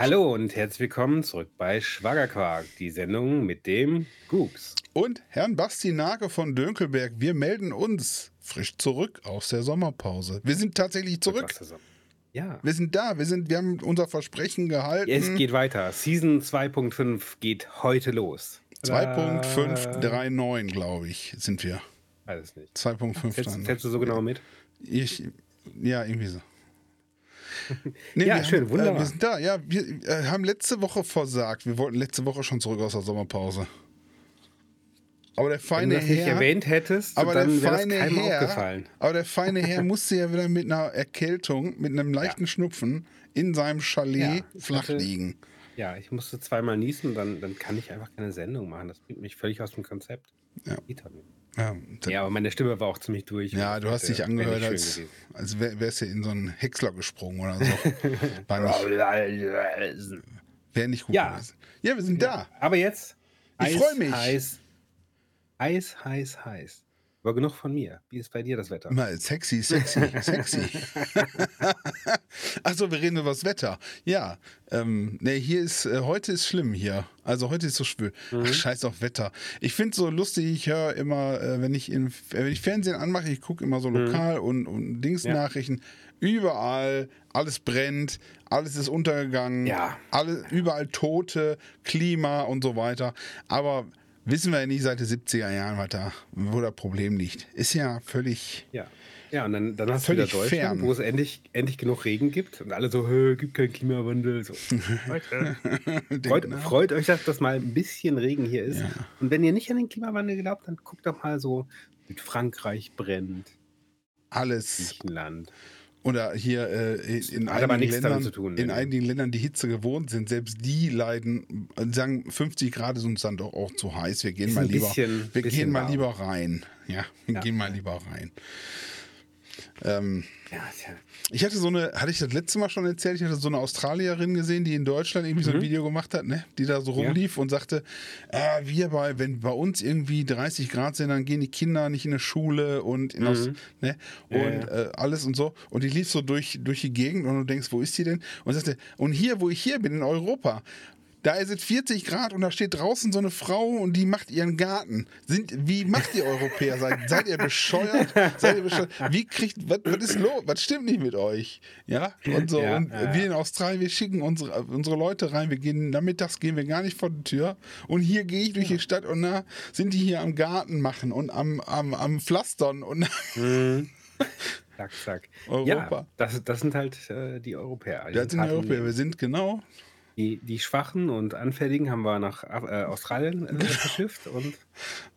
Hallo und herzlich willkommen zurück bei Schwagerquark, die Sendung mit dem Gooks. Und Herrn Basti Nage von Dönkelberg, wir melden uns frisch zurück aus der Sommerpause. Wir sind tatsächlich zurück. Ja. Wir sind da, wir, sind, wir haben unser Versprechen gehalten. Es geht weiter. Season 2.5 geht heute los. 2.539, glaube ich, sind wir. Weiß es nicht. 2.5. Zählst du so genau mit? Ich, ja, irgendwie so. Nee, ja, schön, haben, wunderbar. Äh, wir sind da, ja. Wir äh, haben letzte Woche versagt. Wir wollten letzte Woche schon zurück aus der Sommerpause. Aber der feine Wenn du das nicht Herr, erwähnt hättest, aber dann der wäre das feine keinem Herr, aufgefallen. Aber der feine Herr musste ja wieder mit einer Erkältung, mit einem leichten Schnupfen in seinem Chalet Ja, flach hatte- liegen. Ja, ich musste zweimal niesen, dann, dann kann ich einfach keine Sendung machen. Das bringt mich völlig aus dem Konzept. Ja. Geht nicht. Ja, Ja, aber meine Stimme war auch ziemlich durch. ja, du hast dich Hätte- wäre angehört, als, als wär, wärst du in so einen Häcksler gesprungen oder so. War nicht, gut Ja. gewesen. Ja, wir sind da. Aber jetzt. Ich freu mich. Heiß, heiß, heiß, heiß. Aber genug von mir. Wie ist bei dir das Wetter? Mal sexy, sexy, sexy. Achso, wir reden über das Wetter. Ja, ähm, ne, hier ist, äh, heute ist schlimm hier. Also heute ist so schwül. Mhm. Ach, scheiß auf Wetter. Ich finde so lustig, ich höre immer, äh, wenn, ich in, wenn ich Fernsehen anmache, ich gucke immer so lokal und, und Dingsnachrichten. Überall, alles brennt, alles ist untergegangen, Ja. alle, überall Tote, Klima und so weiter. Aber wissen wir ja nicht seit den 70er Jahren, was da, wo das Problem liegt. Ist ja völlig. Ja. Ja, und dann, dann hast du wieder Deutschland, fern. wo es endlich, endlich genug Regen gibt und alle so, "Hö, gibt keinen Klimawandel. So. Freut, Denken, freut euch, dass das mal ein bisschen Regen hier ist. Ja. Und wenn ihr nicht an den Klimawandel glaubt, dann guckt doch mal so, Südfrankreich brennt, alles Griechenland. Oder hier äh, in, einigen Ländern, zu tun, in ne? einigen Ländern die Hitze gewohnt sind, selbst die leiden, äh, sagen 50 Grad ist uns dann doch auch zu heiß. Wir gehen Ist mal lieber, bisschen- wir bisschen gehen mal lieber rein. Ja, wir Ja. gehen mal lieber rein. Ähm, Ja, tja. ich hatte so eine, hatte ich das letzte Mal schon erzählt, ich hatte so eine Australierin gesehen, die in Deutschland irgendwie so ein Video gemacht hat, ne? die da so Mhm. Ja. rumlief und sagte, äh, wir bei, wenn bei uns irgendwie 30 Grad sind, dann gehen die Kinder nicht in die Schule und in Aus, ne? Mhm. Ja, und Äh, alles und so. Und die lief so durch, durch die Gegend und du denkst, wo ist die denn? Und sagte, und hier, wo ich hier bin, in Europa, da ist es 40 Grad und da steht draußen so eine Frau und die macht ihren Garten. Sind, wie macht ihr Europäer? Seid, seid ihr bescheuert? Seid ihr bescheuert? Wie kriegt, was, was ist los? Was stimmt nicht mit euch? Ja, und so. Ja, und ja. wir in Australien, wir schicken unsere, unsere Leute rein. Wir gehen, nachmittags gehen wir gar nicht vor die Tür. Und hier gehe ich durch die Stadt und da sind die hier am Garten machen und am, am, am Pflastern und Zack, zack. Europa. Ja, das, das sind halt äh, die Europäer. Die das sind die Europäer. Wir sind genau. Die, die Schwachen und Anfälligen haben wir nach äh, Australien äh, verschifft und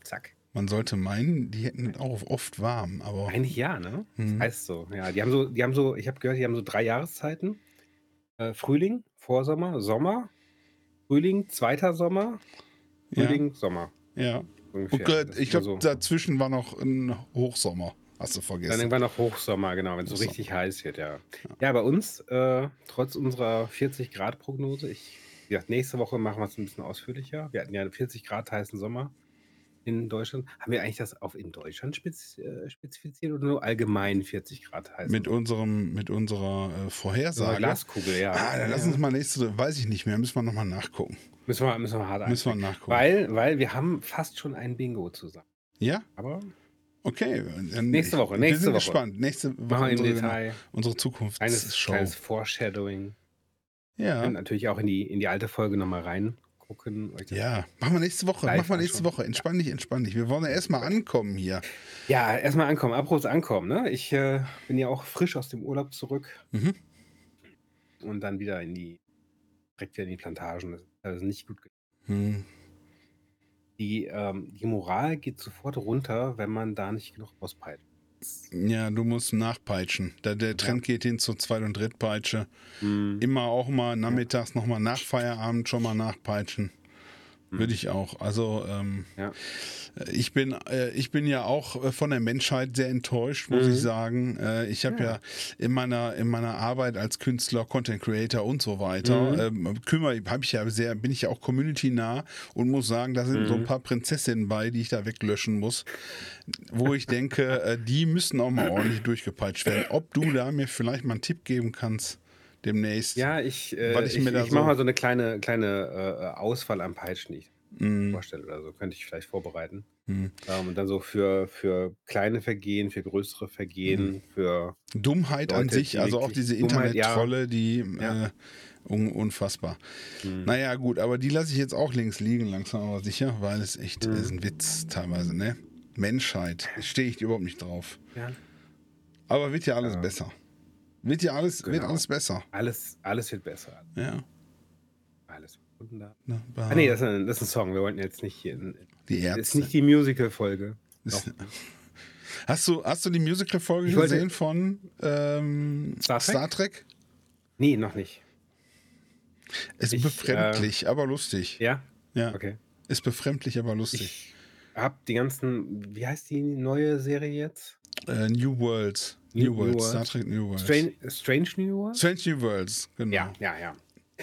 zack. Man sollte meinen, die hätten auch oft warm, aber Eigentlich ja, ne? Mhm. Das heißt so. Ja, die haben so, die haben so, ich habe gehört, die haben so drei Jahreszeiten. Äh, Frühling, Vorsommer, Sommer, Frühling, zweiter Sommer, Ja. Frühling, Sommer. ja. Ungefähr. Okay, Das ich glaube, so. dazwischen war noch ein Hochsommer. Hast du Dann vergessen. irgendwann noch Hochsommer, genau, wenn es so richtig heiß wird, ja. Ja, bei uns, äh, trotz unserer 40-Grad-Prognose, ich, wie gesagt, nächste Woche machen wir es ein bisschen ausführlicher. Wir hatten ja einen 40 Grad heißen Sommer in Deutschland. Haben wir eigentlich das auf in Deutschland spez äh, spezifiziert oder nur allgemein 40 Grad heißen? Mit unserem, mit unserer äh, Vorhersage. Glaskugel, ja. Ah, dann Ja, lass ja. uns mal nächste, weiß ich nicht mehr, müssen wir nochmal nachgucken. Müssen wir, müssen wir hart Müssen wir nachgucken. Weil, weil wir haben fast schon ein Bingo zusammen. Ja? Aber Okay. Nächste Woche, wir nächste sind Woche. gespannt. Nächste Woche machen wir im unsere, Detail unsere kleines, Zukunftsshow. kleines Foreshadowing. Ja. Und natürlich auch in die, in die alte Folge nochmal reingucken. Euch das Ja, machen wir nächste Woche. Machen wir nächste anschauen. Woche. Entspann dich, entspann dich. Wir wollen ja erstmal ankommen hier. Ja, erstmal ankommen, Apropos ankommen. Ne? Ich äh, bin ja auch frisch aus dem Urlaub zurück Mhm. und dann wieder in die, direkt wieder in die Plantagen. Das ist nicht gut. Hm. Die, ähm, die Moral geht sofort runter, wenn man da nicht genug auspeitscht. Ja, du musst nachpeitschen. Da, der Trend geht hin zur Zweit- und Drittpeitsche. Mhm. Immer auch mal nachmittags nochmal nach Feierabend schon mal nachpeitschen. Würde ich auch. Also ähm, Ja. ich bin äh, ich bin ja auch äh, von der Menschheit sehr enttäuscht, muss Mhm. ich sagen. Äh, ich habe ja. in meiner in meiner Arbeit als Künstler, Content Creator und so weiter Mhm. ähm, kümmere habe ich ja sehr bin ich ja auch Community nah und muss sagen, da sind so ein Mhm. paar Prinzessinnen bei, die ich da weglöschen muss, wo ich denke, äh, die müssen auch mal ordentlich durchgepeitscht werden. Ob du da mir vielleicht mal einen Tipp geben kannst, demnächst. Ja, ich, äh, ich ich, ich mache so- mal so eine kleine, kleine äh, Auswahl an Peitschen, die ich Mhm. vorstelle oder so. Könnte ich vielleicht vorbereiten. Mhm. Ähm, und dann so für, für kleine Vergehen, für größere Vergehen, für. Dummheit an Leute, sich, die also auch diese Dummheit, ja. Internet-Trolle, die Ja. äh, un unfassbar. Hm. Naja, gut, aber die lasse ich jetzt auch links liegen, langsam aber sicher, weil es echt Mhm. ist ein Witz teilweise, ne? Menschheit, stehe ich überhaupt nicht drauf. Ja. Aber wird ja alles Ja. besser. Wird ja alles, wird Genau. alles besser. Alles, alles wird besser. Ja. Alles wird wunderbar. Ah, nee, das ist, ein, das ist ein Song. Wir wollten jetzt nicht hier. In, die das ist Ärzte. nicht die Musical-Folge. Hast du, hast du die Musical-Folge Ich wollte- gesehen von ähm, Star Trek? Star Trek? Nee, noch nicht. Ist Ich, befremdlich, aber lustig. Ja? Ja, Okay. ist befremdlich, aber lustig. Ich habe die ganzen. Wie heißt die neue Serie jetzt? Äh, New Worlds. New, New- Worlds. New Star Worlds. Trek New Worlds. Strange, Strange New World? Strange New Worlds, genau. Ja, ja, ja.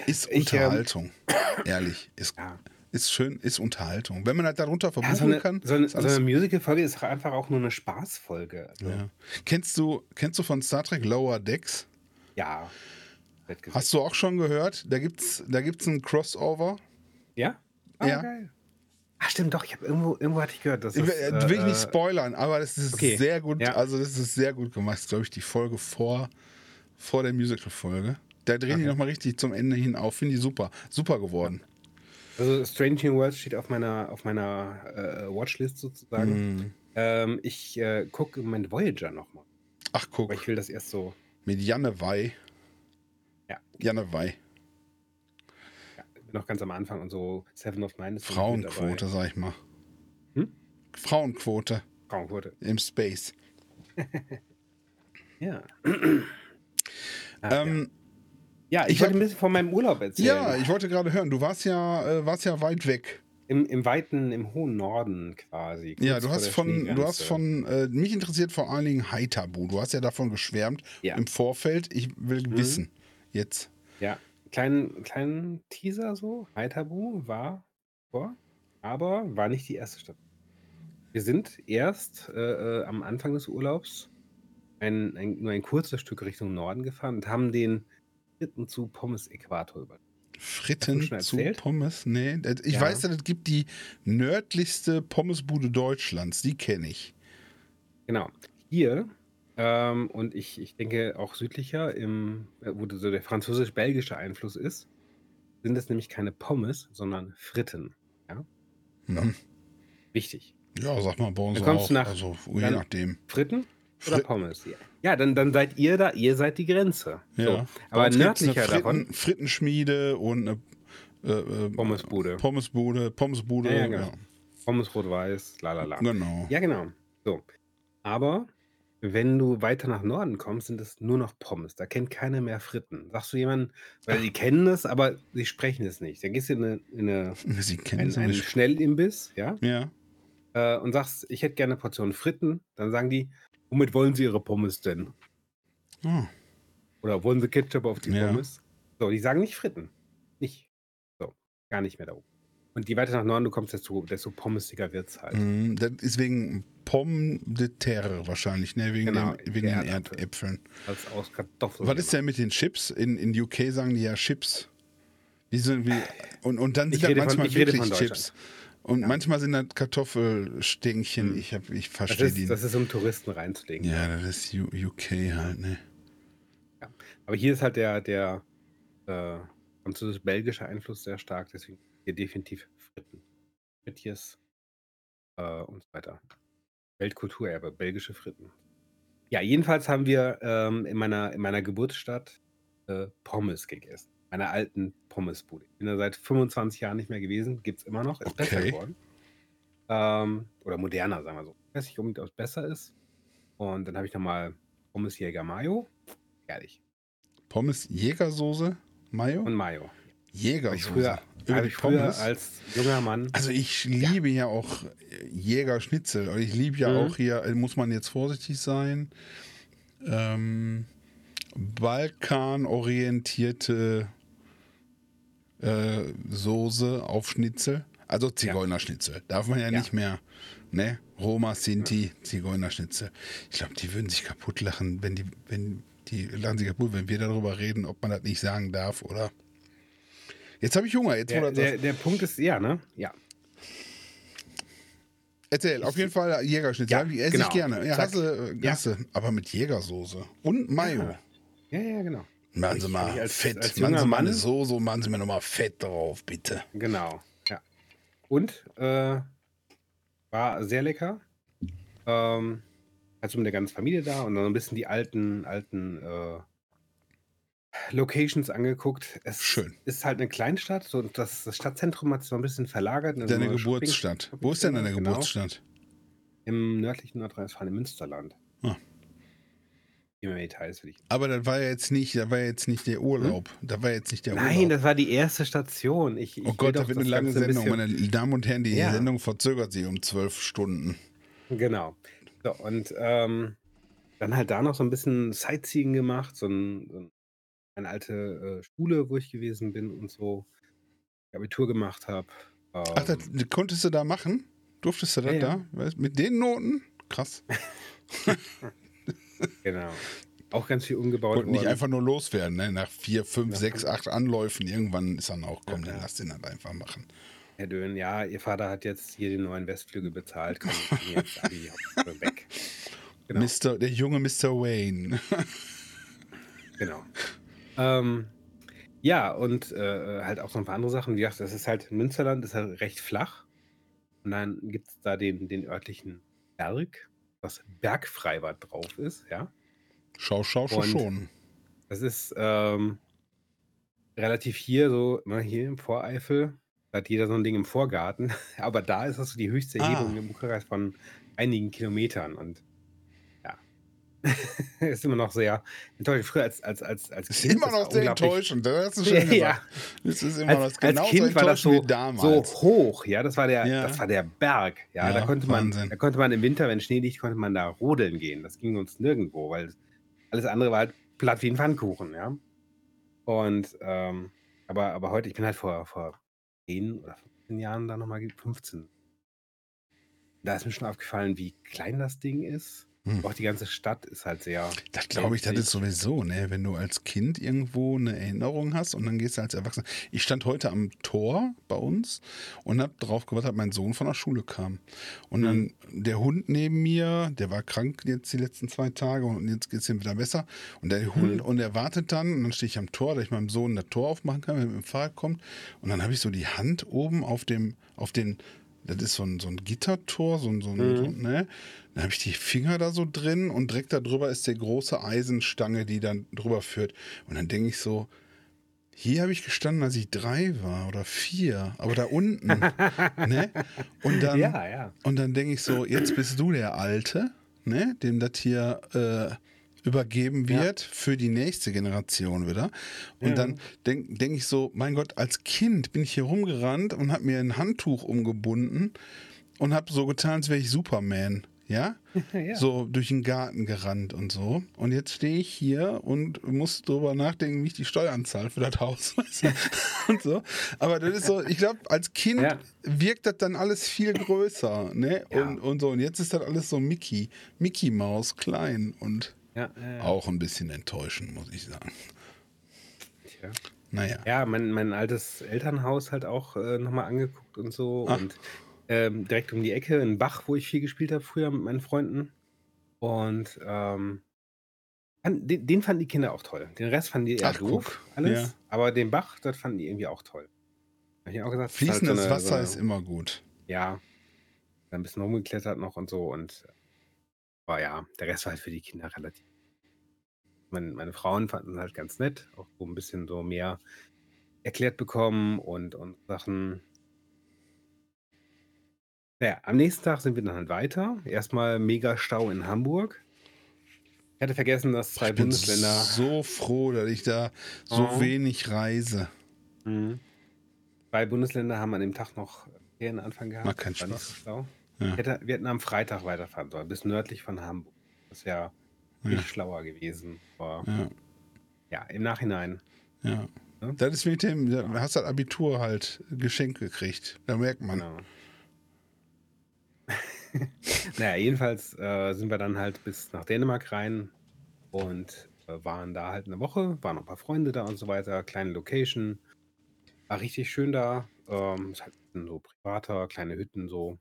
Ist Ich, ähm, Unterhaltung. Ehrlich. Ist, ja. ist schön, ist Unterhaltung. Wenn man halt darunter ja verbuchen so eine, kann. so eine, so eine Musical-Folge ist einfach auch nur eine Spaßfolge. Also, ja. Kennst, du, kennst du von Star Trek Lower Decks? ja. Hast du auch schon gehört? Da gibt's, da gibt's ein Crossover. Ja? Ah, Ja. geil. Ah, stimmt, doch. Ich habe irgendwo, irgendwo hatte ich gehört, dass Ich das, will, will ich nicht äh, spoilern, aber das ist okay. sehr gut. Ja. Also, das ist sehr gut gemacht. Glaube ich, die Folge vor, vor der Musical-Folge. Da drehen die Okay. nochmal richtig zum Ende hin auf. Finde ich super. Super geworden. Also Strange New Worlds steht auf meiner, auf meiner äh, Watchlist sozusagen. Mhm. Ähm, ich äh, gucke Moment Voyager nochmal. Ach, guck. Aber ich will das erst so. Mit Janne Wey. Ja. Janne Wey. Ja, noch ganz am Anfang und so Seven of Nine ist dabei. Frauenquote, sag ich mal. Hm? Frauenquote Frauenquote. im Space. Ja. Ah, ähm, ja. ja, ich, ich wollte hab- ein bisschen von meinem Urlaub erzählen. ja, ich wollte gerade hören, du warst ja, äh, warst ja weit weg. Im, Im weiten, im hohen Norden quasi. Ja, du hast von, du hast von, äh, mich interessiert vor allen Dingen Haitabu. Du hast ja davon geschwärmt Ja. im Vorfeld. Ich will Mhm. wissen, jetzt. Ja, kleinen, kleinen Teaser so. Haitabu war vor, aber war nicht die erste Stadt. Wir sind erst äh, äh, am Anfang des Urlaubs ein, ein, nur ein kurzes Stück Richtung Norden gefahren und haben den dritten zu Pommes-Äquator über. Fritten zu? Pommes? Nee, ich Ja. weiß, es gibt die nördlichste Pommesbude Deutschlands. Die kenne ich. Genau. Hier, ähm, und ich, ich denke auch südlicher, im, äh, wo so der französisch-belgische Einfluss ist, sind es nämlich keine Pommes, sondern Fritten. Mhm. Wichtig. Ja, sag mal, bei uns Dann kommst auch. du nach- also, je dann- nachdem. Fritten oder Fri- Pommes? Ja, ja dann, dann seid ihr da, ihr seid die Grenze. Ja. So. Aber nördlicher Fritten, davon, Frittenschmiede und eine äh, äh, Pommesbude. Pommesbude, Pommesbude. Ja, ja, Ja, genau. Pommes rot-weiß, la la la. Genau. Ja, genau. So. Aber wenn du weiter nach Norden kommst, sind es nur noch Pommes. Da kennt keiner mehr Fritten. Sagst du jemanden, weil die kennen es, aber sie sprechen es nicht. Dann gehst du in, eine, in eine, Sie kennen einen, einen nicht. Schnellimbiss, ja, Ja. äh, und sagst, ich hätte gerne eine Portion Fritten. Dann sagen die, womit wollen sie ihre Pommes denn? Oh. Oder wollen sie Ketchup auf die Ja. Pommes? So, die sagen nicht Fritten. Nicht. So, gar nicht mehr da oben. Und je weiter nach Norden du kommst, desto, desto pommesiger wird es halt. Mm, Das ist wegen Pomme de terre wahrscheinlich, ne? Wegen, Genau, den, wegen den Erdäpfel. Erdäpfeln. Als aus Kartoffeln. Was ist denn mit den Chips? In, in UK sagen die ja Chips. Die sind wie, und, und dann sind das von- manchmal rede wirklich von Chips. Und manchmal sind das Kartoffelstängchen. Ich, hab, ich Das verstehe die ist, das ist um Touristen reinzulegen. Ja, das ist UK halt, ne? Aber hier ist halt der, der äh, französisch-belgische Einfluss sehr stark, deswegen hier definitiv Fritten. Frittjes äh, und so weiter. Weltkulturerbe, belgische Fritten. Ja, jedenfalls haben wir ähm, in, meiner, in meiner Geburtsstadt äh, Pommes gegessen. Meiner alten Pommesbude. Ich bin da seit 25 Jahren nicht mehr gewesen, gibt es immer noch, ist besser Okay. geworden. Ähm, oder moderner, sagen wir so. Ich weiß nicht unbedingt, ob es besser ist. Und dann habe ich nochmal Pommes Jäger Mayo. Herrlich. Pommes Jägersoße, Mayo? Und Mayo. Jägersoße. ich früher, Über hab die Pommes? als junger Mann. Also ich liebe ja, auch Jägerschnitzel. Und ich liebe ja Mhm. auch hier, äh, muss man jetzt vorsichtig sein, ähm, Balkan-orientierte äh, Soße auf Schnitzel. Also Zigeunerschnitzel. Darf man ja, Ja. nicht mehr. Ne? Roma, Sinti, Zigeunerschnitzel. Ich glaube, die würden sich kaputt lachen, wenn die, wenn Die lachen sich kaputt, wenn wir darüber reden, ob man das nicht sagen darf, oder? Jetzt habe ich Hunger. Jetzt, Der, der, der Punkt ist, ja, ne? Ja. Erzähl, auf jeden Fall Jägerschnitzel. Ja, Ja, esse genau. ich gerne. Ja, hasse, Ja. hasse, aber mit Jägersoße. Und Mayo. Ja. Ja, ja, genau. Machen Sie mal als- Fett. als machen Sie mal eine Soße, machen Sie mir nochmal Fett drauf, bitte. Genau, ja. Und äh, war sehr lecker. Ähm, also mit der ganzen Familie da und dann ein bisschen die alten, alten äh, Locations angeguckt. Es Schön. ist halt eine Kleinstadt, so das, das Stadtzentrum hat sich so ein bisschen verlagert. in eine Deine Geburtsstadt. Shopping- Wo ist denn deine Genau. Geburtsstadt? Im nördlichen Nordrhein-Westfalen, im Münsterland. Ah. Immer mehr Details will ich. Aber das war ja jetzt nicht, da war ja jetzt nicht der Urlaub. Da war jetzt nicht der Hm? Nein, Urlaub. das war die erste Station. Ich, ich Oh Gott, doch da wird das eine lange ein Sendung. Meine Damen und Herren, die Ja. Sendung verzögert sich um zwölf Stunden. Genau. So, und ähm, dann halt da noch so ein bisschen Sightseeing gemacht, so, ein, so ein- eine alte äh, Schule, wo ich gewesen bin und so Abitur gemacht habe. Ähm, Ach, das konntest du da machen? Durftest du das Ja, ja. da? Weißt, mit den Noten? Krass. genau. Auch ganz viel umgebaut Wollten nicht worden. einfach nur loswerden, ne? Nach vier, fünf, Ja. sechs, acht Anläufen. Irgendwann ist dann auch, komm, Ja, dann ja. lass den halt einfach machen. Herr Dön, ja, Ihr Vater hat jetzt hier den neuen Westflügel bezahlt. Komm, jetzt Abi, weg. Genau. Mr., der junge Mr. Wayne. Genau. Ähm, ja, und äh, halt auch so ein paar andere Sachen. Wie gesagt, das ist halt, Münsterland ist halt recht flach. Und dann gibt es da den, den örtlichen Berg, was Bergfreibad drauf ist, ja. Schau, schau, schau Und- schon. Das ist ähm, relativ hier so, ne, hier im Voreifel, da hat jeder so ein Ding im Vorgarten. Aber da ist das so die höchste Ah. Erhebung im Umkreis von einigen Kilometern. Und ist immer noch sehr enttäuschend. Früher als, als, als, als Ist Kind immer das noch sehr enttäuschend. Das hast du gesagt. Ja, Es ist immer als, noch genauso als Kind war das so, so hoch, ja, das war der, Ja. das war der Berg, ja, Ja, da konnte man, Wahnsinn. da konnte man im Winter, wenn Schnee liegt, konnte man da rodeln gehen. Das ging uns nirgendwo, weil alles andere war halt platt wie ein Pfannkuchen, ja. Und ähm, aber, aber heute, ich bin halt vor, vor 10 oder 15 Jahren da nochmal, 15. Da ist mir schon aufgefallen, wie klein das Ding ist. Hm. Auch die ganze Stadt ist halt sehr. Das glaube ich, das ist sowieso, ne? Wenn du als Kind irgendwo eine Erinnerung hast und dann gehst du als Erwachsener. Ich stand heute am Tor bei uns und habe drauf gewartet, dass mein Sohn von der Schule kam. Und dann der Hund neben mir, der war krank jetzt die letzten zwei Tage und jetzt geht es ihm wieder besser. Und der Hund, Mhm. und er wartet dann und dann stehe ich am Tor, dass ich meinem Sohn das Tor aufmachen kann, wenn er mit dem Fahrrad kommt. Und dann habe ich so die Hand oben auf dem, auf den, das ist so ein, so ein Gittertor, so ein, so ein, Mhm. so, ne? Dann habe ich die Finger da so drin und direkt da drüber ist der große Eisenstange, die dann drüber führt. Und dann denke ich so, hier habe ich gestanden, als ich drei war oder vier, aber da unten. ne? Und dann, Ja, ja. und dann denke ich so, jetzt bist du der Alte, ne? dem das hier äh, übergeben Ja. wird für die nächste Generation wieder. Und Ja. dann denke denk ich so, mein Gott, als Kind bin ich hier rumgerannt und habe mir ein Handtuch umgebunden und habe so getan, als wäre ich Superman. Ja? ja. so durch den Garten gerannt und so. Und jetzt stehe ich hier und muss drüber nachdenken, wie ich die Steuern zahle für das Haus. und so. Aber das ist so, ich glaube, als Kind Ja. wirkt das dann alles viel größer. Ne? Ja. Und, und so. Und jetzt ist das alles so Mickey, Mickey Maus klein und ja, auch ein bisschen enttäuschend, muss ich sagen. Tja. Naja. Ja, mein, mein altes Elternhaus halt auch äh, nochmal angeguckt und so. Ach. Und ähm, direkt um die Ecke, ein Bach, wo ich viel gespielt habe früher mit meinen Freunden. Und ähm, den, den fanden die Kinder auch toll. Den Rest fanden die eher Ach, doof, guck. alles. Ja. Aber den Bach, das fanden die irgendwie auch toll. Hab ich auch gesagt, ist halt so Fließendes eine- Wasser so eine- ist immer gut. Ja, ein bisschen rumgeklettert noch und so. Und aber ja, der Rest war halt für die Kinder relativ. Meine, meine Frauen fanden es halt ganz nett, auch so ein bisschen so mehr erklärt bekommen und, und Sachen. Naja, am nächsten Tag sind wir dann halt weiter. Erstmal mega Stau in Hamburg. Ich hatte vergessen, dass zwei ich bin Bundesländer. so froh, dass ich da so Mhm. wenig reise. Mhm. Zwei Bundesländer haben an dem Tag noch Ferienanfang gehabt. Macht keinen Spaß. so. Ja. Hätte, wir hätten am Freitag weiterfahren sollen, bis nördlich von Hamburg. Das wäre viel Ja. schlauer gewesen. Aber Ja. ja, im Nachhinein. Ja. Ja. Das ist mit dem, da hast das Abitur halt geschenkt gekriegt. Da merkt man. Genau. naja, jedenfalls äh, sind wir dann halt bis nach Dänemark rein und äh, waren da halt eine Woche, waren noch ein paar Freunde da und so weiter, kleine Location. War richtig schön da. Ähm, ist halt so privater, kleine Hütten so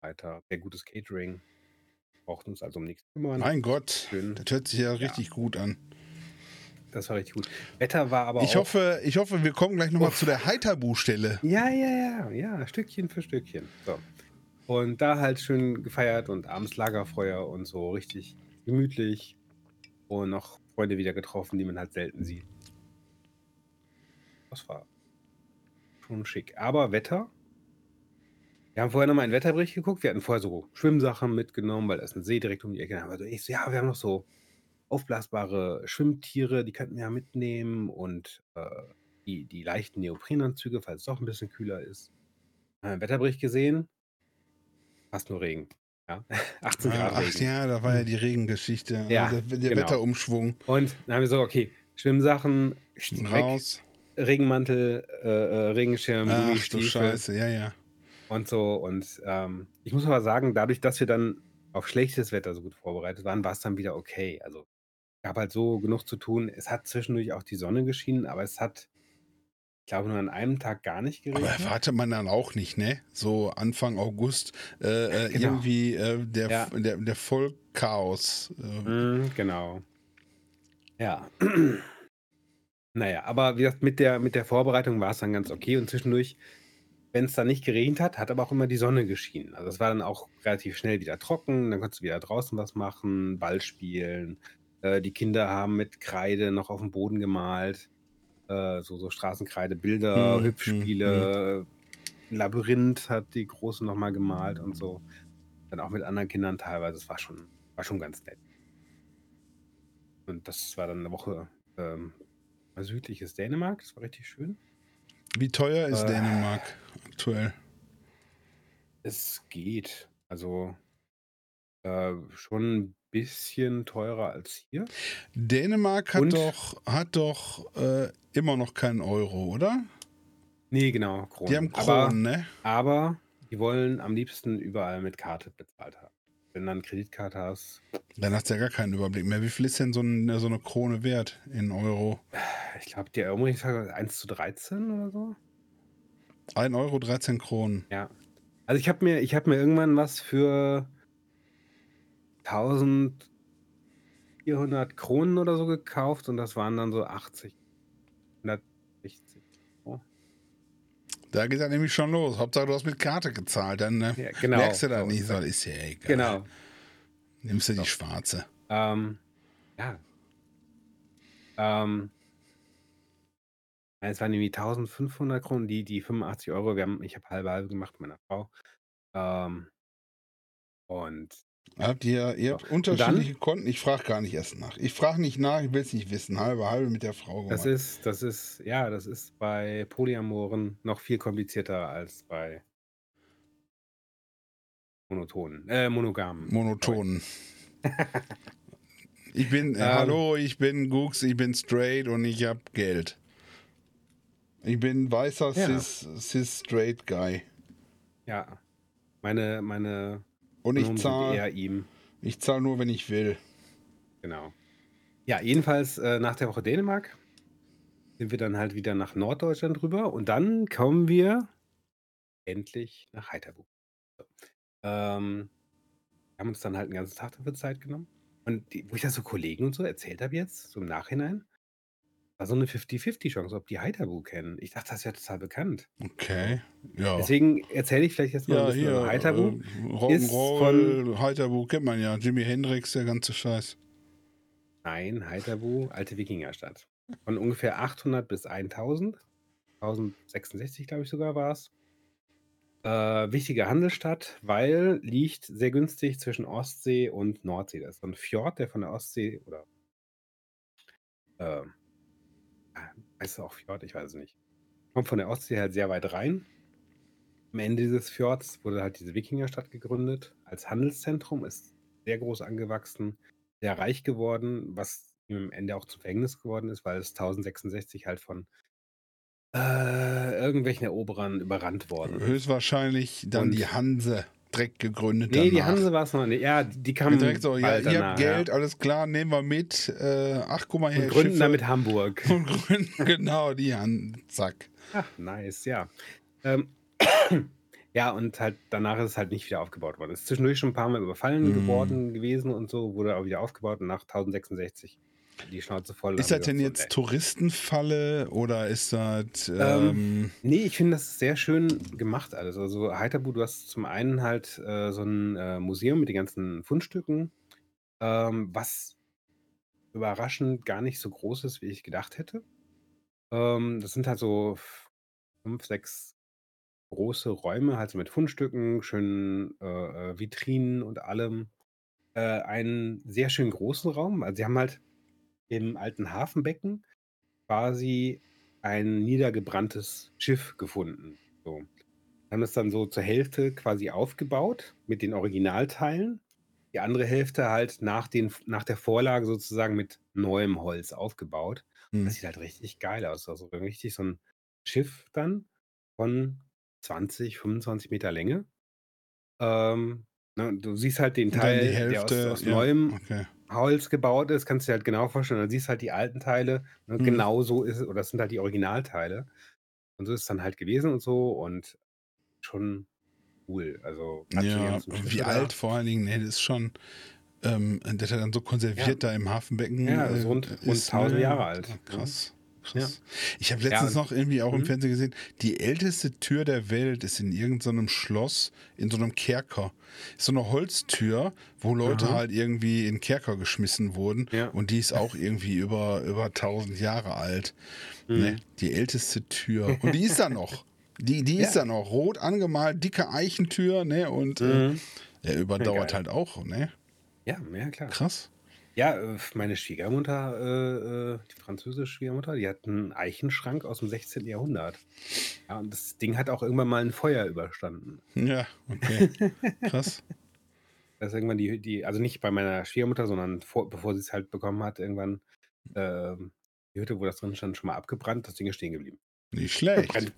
weiter. Sehr gutes Catering. Brauchten uns also um nichts kümmern. Mein Gott, Schön. das hört sich ja richtig gut an. Das war richtig gut. Wetter war aber Ich auch. hoffe, ich hoffe, wir kommen gleich nochmal Uff. zu der Heiterbu-Stelle. Ja, ja, ja, ja, Stückchen für Stückchen. So. Und da halt schön gefeiert und abends Lagerfeuer und so richtig gemütlich. Und noch Freunde wieder getroffen, die man halt selten sieht. Das war schon schick. Aber Wetter. Wir haben vorher nochmal einen Wetterbericht geguckt. Wir hatten vorher so Schwimmsachen mitgenommen, weil da ist ein See direkt um die Ecke. So, ich so, ja, wir haben noch so aufblasbare Schwimmtiere, die könnten wir ja mitnehmen und äh, die, die leichten Neoprenanzüge, falls es doch ein bisschen kühler ist. Haben einen Wetterbericht gesehen. Fast nur Regen. Ja? 18 Grad Ah, Ach Regen. ja, da war ja die Regengeschichte. Ja, der, der genau. Wetterumschwung. Und dann haben wir so, okay, Schwimmsachen, weg, Raus. Regenmantel, äh, äh, Regenschirm, Ach du Scheiße, ja, ja. Und so. Und ähm, ich muss aber sagen, dadurch, dass wir dann auf schlechtes Wetter so gut vorbereitet waren, war es dann wieder okay. Also gab halt so genug zu tun. Es hat zwischendurch auch die Sonne geschienen, aber es hat, ich glaube, nur an einem Tag gar nicht Aber geregnet. erwartet man dann auch nicht, ne? So Anfang August äh, äh, Genau. irgendwie äh, der, Ja. der, der Vollchaos. Äh, Mhm, genau. Ja. naja, aber wie gesagt, mit der, mit der Vorbereitung war es dann ganz okay und zwischendurch, wenn es dann nicht geregnet hat, hat aber auch immer die Sonne geschienen. Also es war dann auch relativ schnell wieder trocken, dann konntest du wieder draußen was machen, Ball spielen. Äh, die Kinder haben mit Kreide noch auf dem Boden gemalt. Äh, so, so Straßenkreide, Bilder, Hm, Hüpfspiele. Labyrinth hat die Große nochmal gemalt und so. Dann auch mit anderen Kindern teilweise. Das war schon, war schon ganz nett. Und das war dann eine Woche ähm, südliches Dänemark. Das war richtig schön. wie teuer ist Äh. Dänemark aktuell? Es geht. Also äh, schon ein bisschen teurer als hier. Dänemark hat Und? doch, hat doch äh, immer noch keinen Euro, oder? Nee, genau, Kronen. Die haben Kronen, aber, ne? aber die wollen am liebsten überall mit Karte bezahlt haben. Wenn du dann Kreditkarte hast, Dann hast du ja gar keinen Überblick mehr. Wie viel ist denn so, ein, so eine Krone wert in Euro? ich glaube, die Umrechnung 1 zu 13 oder so. 1 Euro 13 Kronen. Ja. Also ich habe mir, ich habe mir irgendwann was für 1400 Kronen oder so gekauft und das waren dann so 80, 160. Da geht das nämlich schon los. Hauptsache, du hast mit Karte gezahlt. Dann ne? Ja, genau. merkst du das So nicht. So, ist ja egal. Genau. Nimmst du die So. schwarze. Ähm, ja. Ähm, ja, es waren irgendwie 1500 Kronen, die, die 85 Euro. Wir haben, ich habe halbe halbe gemacht mit meiner Frau. Ähm, und Habt ihr, ihr habt So. unterschiedliche Konten? Ich frage gar nicht erst nach. Ich frage nicht nach, ich will es nicht wissen. Halbe, halbe mit der Frau das gemacht. ist, das ist, ja, das ist bei Polyamoren noch viel komplizierter als bei Monotonen, äh, Monogamen. Monoton. ich bin, äh, Ähm. hallo, ich bin Gux, ich bin straight und ich hab Geld. Ich bin weißer Ja. cis, cis straight Guy. Ja. Meine, meine Und ich zahle ich zahl nur, wenn ich will. Genau. Ja, jedenfalls äh, nach der Woche Dänemark sind wir dann halt wieder nach Norddeutschland rüber und dann kommen wir endlich nach Heiterbuch. So. Ähm, wir haben uns dann halt einen ganzen Tag dafür Zeit genommen. Und die, wo ich das so Kollegen und so erzählt habe jetzt, so im Nachhinein, war so eine 50-50-Chance, ob die Heiterbu kennen. Ich dachte, das wäre total bekannt. Okay. Ja. Deswegen erzähle ich vielleicht jetzt mal ja, ein bisschen hier. über Heiterbu. Äh, Rock'n'Roll, Heiterbu kennt man ja. Jimi Hendrix, der ganze Scheiß. Nein, Heiterbu, alte Wikingerstadt. Von ungefähr 800 bis 1000. 1066, glaube ich sogar war es. Äh, wichtige Handelsstadt, weil liegt sehr günstig zwischen Ostsee und Nordsee. Das ist so ein Fjord, der von der Ostsee oder äh, heißt es auch Fjord, ich weiß es nicht. Kommt von der Ostsee halt sehr weit rein. Am Ende dieses Fjords wurde halt diese Wikingerstadt gegründet als Handelszentrum, ist sehr groß angewachsen, sehr reich geworden, was ihm am Ende auch zum Verhängnis geworden ist, weil es 1066 halt von äh, irgendwelchen Eroberern überrannt worden ist. Höchstwahrscheinlich dann Und- die Hanse direkt gegründet. Nee, die danach. Hanse war es noch nicht. Ja, die, die kamen Direkt so, ja, ihr habt Geld, Ja. alles klar, nehmen wir mit. Äh, ach, guck mal hier. Und gründen Schiffe. damit Hamburg. Und gründen, genau, die Hand, zack. Ach, nice, ja. Ähm, ja, und halt danach ist es halt nicht wieder aufgebaut worden. Es ist zwischendurch schon ein paar Mal überfallen Mhm. geworden gewesen und so, wurde auch wieder aufgebaut und nach 1066 die Schnauze voll. Ist das denn jetzt so, Touristenfalle oder ist das. Ähm, Ähm, nee. ich finde das sehr schön gemacht alles. Also Heiterbu, du hast zum einen halt äh, so ein äh, Museum mit den ganzen Fundstücken, ähm, was überraschend gar nicht so groß ist, wie ich gedacht hätte. Ähm, das sind halt so fünf, sechs große Räume, halt so mit Fundstücken, schönen äh, äh, Vitrinen und allem. Äh, einen sehr schön großen Raum. Also sie haben halt im alten Hafenbecken quasi ein niedergebranntes Schiff gefunden. So. Haben es dann so zur Hälfte quasi aufgebaut mit den Originalteilen. Die andere Hälfte halt nach, den, nach der Vorlage sozusagen mit neuem Holz aufgebaut. hm. Das sieht halt richtig geil aus. Also richtig so ein Schiff dann von 20, 25 Meter Länge. Ähm, ne, du siehst halt den Teil, die der Hälfte. aus, aus ja, neuem Okay. Holz gebaut ist, kannst du dir halt genau vorstellen. Dann siehst du halt die alten Teile. Ne, Mhm. Genau so ist es, oder das sind halt die Originalteile. Und so ist es dann halt gewesen und so. Und schon cool. Also Ja, wie alt vor allen Dingen, ne, das ist schon. Ähm, dass er dann so konserviert Ja. da im Hafenbecken Ja, das ist äh, rund- rund 1000 Jahre alt. Ja, krass. Ja. Ich habe letztens Ja, noch irgendwie auch im Mhm. Fernsehen gesehen, die älteste Tür der Welt ist in irgendeinem Schloss, in so einem Kerker. Ist so eine Holztür, wo Leute Aha. halt irgendwie in Kerker geschmissen wurden. Ja. Und die ist auch irgendwie über, über 1000 Jahre alt. Mhm. Ne? Die älteste Tür. Und die ist da noch. Die, die ist da noch. Rot angemalt, dicke Eichentür, ne? Und äh, Mhm. ja, überdauert halt auch, ne? Ja, ja, klar. Krass. Ja, äh, meine Schwiegermutter, äh, äh, die französische Schwiegermutter, die hat einen Eichenschrank aus dem 16. Jahrhundert. Ja, und das Ding hat auch irgendwann mal ein Feuer überstanden. Ja, okay. Krass. Da ist irgendwann die, die, also nicht bei meiner Schwiegermutter, sondern vor, bevor sie es halt bekommen hat, irgendwann ähm, die Hütte, wo das drin stand, schon mal abgebrannt, das Ding ist stehen geblieben. Nicht schlecht. Brennt,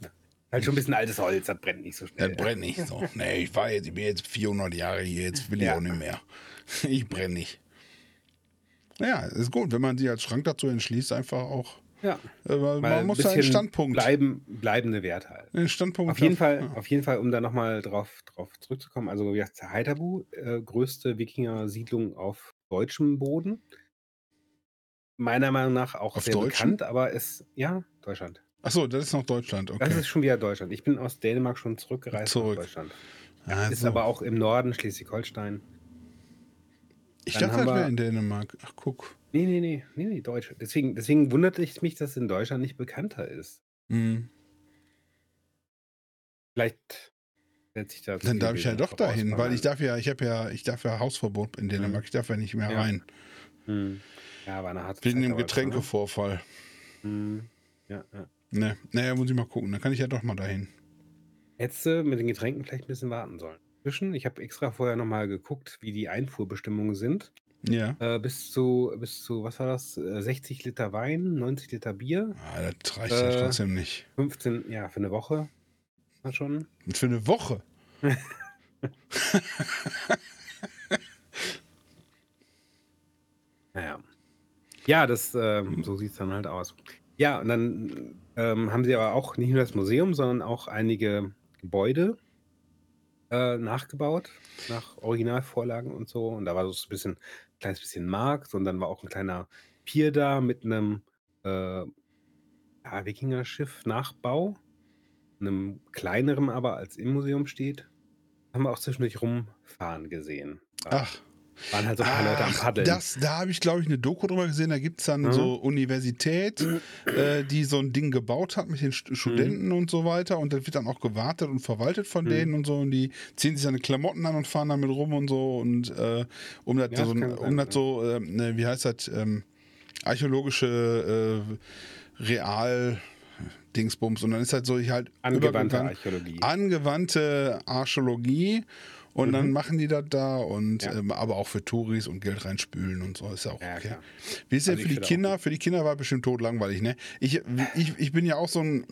halt schon ein bisschen altes Holz, das brennt nicht so schnell. Das brennt nicht so. Nee, ich war jetzt, ich bin jetzt 400 Jahre hier, jetzt will ich Ja. auch nicht mehr. Ich brenne nicht. Ja, ist gut, wenn man sich als Schrank dazu entschließt, einfach auch. Ja, Äh, man ein muss da einen Standpunkt. Bleiben, bleibende Wert halt. einen Standpunkt Auf jeden auf- Fall, ja. auf jeden Fall, um da nochmal drauf, drauf zurückzukommen. Also, wie gesagt, Haithabu, äh, größte Wikinger-Siedlung auf deutschem Boden. Meiner Meinung nach auch Auf sehr deutschem? bekannt, aber es, ja, Deutschland. Achso, das ist noch Deutschland, okay. Das ist schon wieder Deutschland. Ich bin aus Dänemark schon zurückgereist Zurück. nach Deutschland. Ah, Ist so. aber auch im Norden, Schleswig-Holstein. Ich dann dachte, das wäre in Dänemark. Ach, guck. Nee, nee, nee, nee, nee, Deutsch. Deswegen, deswegen wundert es mich, dass in Deutschland nicht bekannter ist. Hm. Vielleicht setze ich da Dann darf ich ja doch dahin, voraus, weil ich darf ja, ich habe ja, ich darf ja Hausverbot in Dänemark. Ich darf ja nicht mehr Ja. rein. Hm. Ja, war eine harte Wegen dem ne? Getränkevorfall. Hm. Ja, ja. Ne, naja, muss ich mal gucken. Dann kann ich ja doch mal dahin. Hättest du mit den Getränken vielleicht ein bisschen warten sollen. Zwischen, ich habe extra vorher nochmal geguckt, wie die Einfuhrbestimmungen sind. Ja. Äh, bis zu, bis zu, was war das? Äh, 60 Liter Wein, 90 Liter Bier, Ah, das reicht ja Äh, trotzdem nicht. 15, ja, für eine Woche. War schon. Und für eine Woche. Naja. Ja, das, ähm, so sieht es dann halt aus. Ja, und dann ähm, haben sie aber auch nicht nur das Museum, sondern auch einige Gebäude äh, nachgebaut, nach Originalvorlagen und so. Und da war so ein bisschen, ein kleines bisschen Markt und dann war auch ein kleiner Pier da mit einem äh, ja, Wikingerschiff-Nachbau. Einem kleineren aber, als im Museum steht. Haben wir auch zwischendurch rumfahren gesehen. Ach, waren halt so ein paar Leute am ach Paddeln. das, da habe ich, glaube ich, eine Doku drüber gesehen. Da gibt es dann Mhm. so Universität, äh, die so ein Ding gebaut hat mit den St Studenten und so weiter. Und das wird dann auch gewartet und verwaltet von Mhm. denen und so. Und die ziehen sich seine Klamotten an und fahren damit rum und so. Und äh, um das Ja, so, das um das so äh, wie heißt das, ähm, archäologische äh, Real. Dingsbums und dann ist halt so ich halt Angewandte Archäologie. angewandte Archäologie Und dann Mhm. machen die das da und Ja. ähm, aber auch für Touris und Geld reinspülen und so ist ja auch Ja, okay. klar. Wie ist denn Also für ich die Kinder? Für die Kinder war bestimmt tot langweilig, ne? Ich, ich, ich bin ja auch so ein.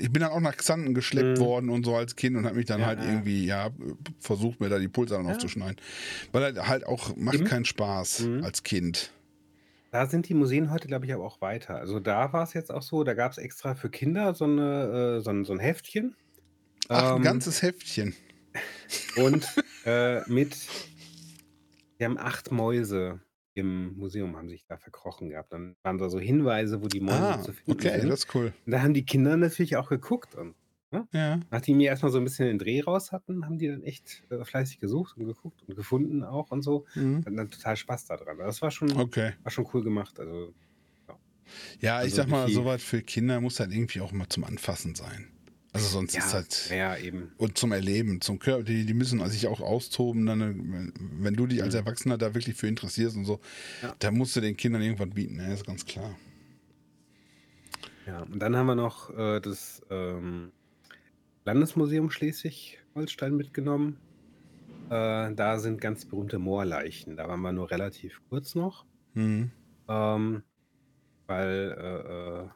Ich bin dann auch nach Xanten geschleppt Mhm. worden und so als Kind und habe mich dann Ja, halt ja. irgendwie, ja, versucht mir da die Pulsadern Ja. aufzuschneiden. Weil halt, halt auch macht Eben. keinen Spaß Mhm. als Kind. Da sind die Museen heute, glaube ich, aber auch weiter. Also da war es jetzt auch so, da gab es extra für Kinder so, eine, äh, so, ein, so ein Heftchen. Ach, ein Ähm, ganzes Heftchen. Und äh, mit, die haben acht Mäuse im Museum, haben sich da verkrochen gehabt. Dann waren da so Hinweise, wo die Mäuse Ah, zu finden okay, sind. das ist cool. Und da haben die Kinder natürlich auch geguckt. Und Ja. nachdem die erstmal so ein bisschen den Dreh raus hatten, haben die dann echt äh, fleißig gesucht und geguckt und gefunden auch und so. Mhm. Hatten dann total Spaß daran. Das war schon, Okay. war schon cool gemacht. Also, Ja, ich Also sag mal, sowas für Kinder muss halt irgendwie auch mal zum Anfassen sein. Also sonst ist ja, halt. ja, eben. Und zum Erleben, zum Körper, die, die müssen sich auch austoben. Dann, äh, wenn du dich als Mhm. Erwachsener da wirklich für interessierst und so, Ja. da musst du den Kindern irgendwas bieten, ja, ist ganz klar. Ja, und dann haben wir noch äh, das ähm, Landesmuseum Schleswig-Holstein mitgenommen. Äh, da sind ganz berühmte Moorleichen. Da waren wir nur relativ kurz noch, Mhm. ähm, weil äh, äh,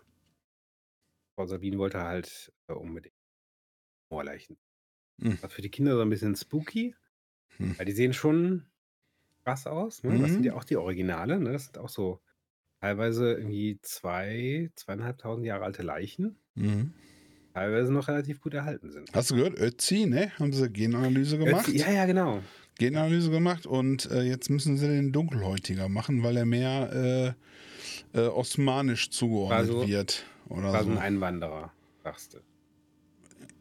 Frau Sabine wollte halt äh, unbedingt Moorleichen. Mhm. Das für die Kinder so ein bisschen spooky, Hm. weil die sehen schon krass aus. Ne? Das sind Mhm. ja auch die Originale. Ne? Das sind auch so teilweise irgendwie zwei, zweieinhalbtausend Jahre alte Leichen. Mhm. teilweise noch relativ gut erhalten sind. Hast du gehört, Ötzi, ne? Haben sie Genanalyse gemacht? Ja, ja, genau. Genanalyse gemacht und äh, jetzt müssen sie den dunkelhäutiger machen, weil er mehr äh, äh, osmanisch zugeordnet War so- wird. Oder War so ein Einwanderer, sagst du.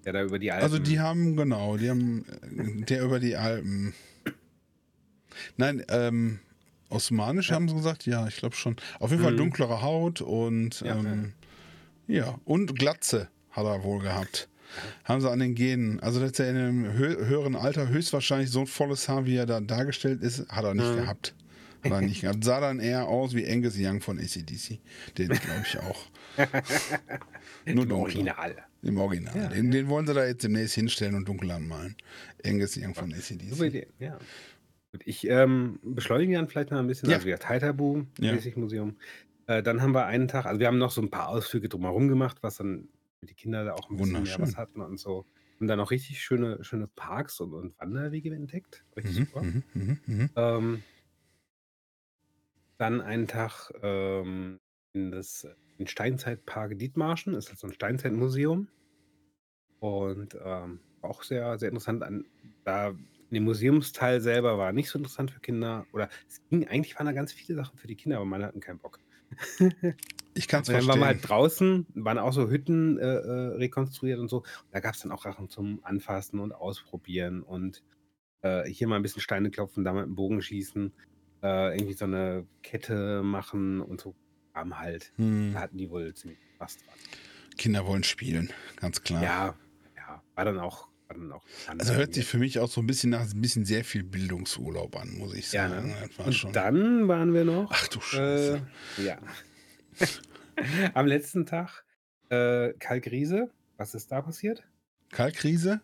Der da über die Alpen. Also die haben, genau, die haben äh, der über die Alpen. Nein, ähm, osmanisch Ja. haben sie gesagt, ja, ich glaube schon. Auf jeden Fall Mhm. dunklere Haut und Ja, ähm, ja, und Glatze hat er wohl gehabt. Haben sie an den Genen. Also, dass er in einem hö höheren Alter höchstwahrscheinlich so ein volles Haar, wie er da dargestellt ist, hat er nicht Mhm. gehabt. Hat er nicht gehabt. Sah dann eher aus wie Angus Young von ACDC. Den glaube ich auch. Nur Im. Original. Im Original. Ja. Den, den wollen sie da jetzt demnächst hinstellen und dunkel anmalen. Angus Young von Super ACDC. Idee, ja. Gut, ich ähm, beschleunige dann vielleicht noch ein bisschen. Ja. Also wir Taitabu, Ja. Schleswig Museum. Äh, dann haben wir einen Tag, also wir haben noch so ein paar Ausflüge drumherum gemacht, was dann für die Kinder da auch ein bisschen mehr was hatten und so. Und dann auch richtig schöne, schöne Parks und, und Wanderwege entdeckt. Richtig Mhm, super. mhm, mhm, mhm. Ähm, dann einen Tag ähm, in das in Steinzeitpark Dithmarschen, das ist halt so ein Steinzeitmuseum. Und ähm, auch sehr, sehr interessant. An, da in dem Museumsteil selber war nicht so interessant für Kinder. Oder es ging, eigentlich waren da ganz viele Sachen für die Kinder, aber meine hatten keinen Bock. Ich kann es Und dann verstehen. waren wir halt draußen, waren auch so Hütten äh, äh, rekonstruiert und so. Und da gab es dann auch Sachen zum Anfassen und Ausprobieren und äh, hier mal ein bisschen Steine klopfen, da mal dem Bogen schießen, äh, irgendwie so eine Kette machen und so Kram halt. Hm. Da hatten die wohl ziemlich Spaß dran. Kinder wollen spielen, ganz klar. Ja, ja, war dann auch. War dann auch Also hört sich für mich auch so ein bisschen nach ein bisschen sehr viel Bildungsurlaub an, muss ich ja, sagen. ne? Das war Und dann waren wir noch. Ach du Scheiße. Äh, ja. Am letzten Tag äh, Kalkriese. Was ist da passiert? Kalkriese?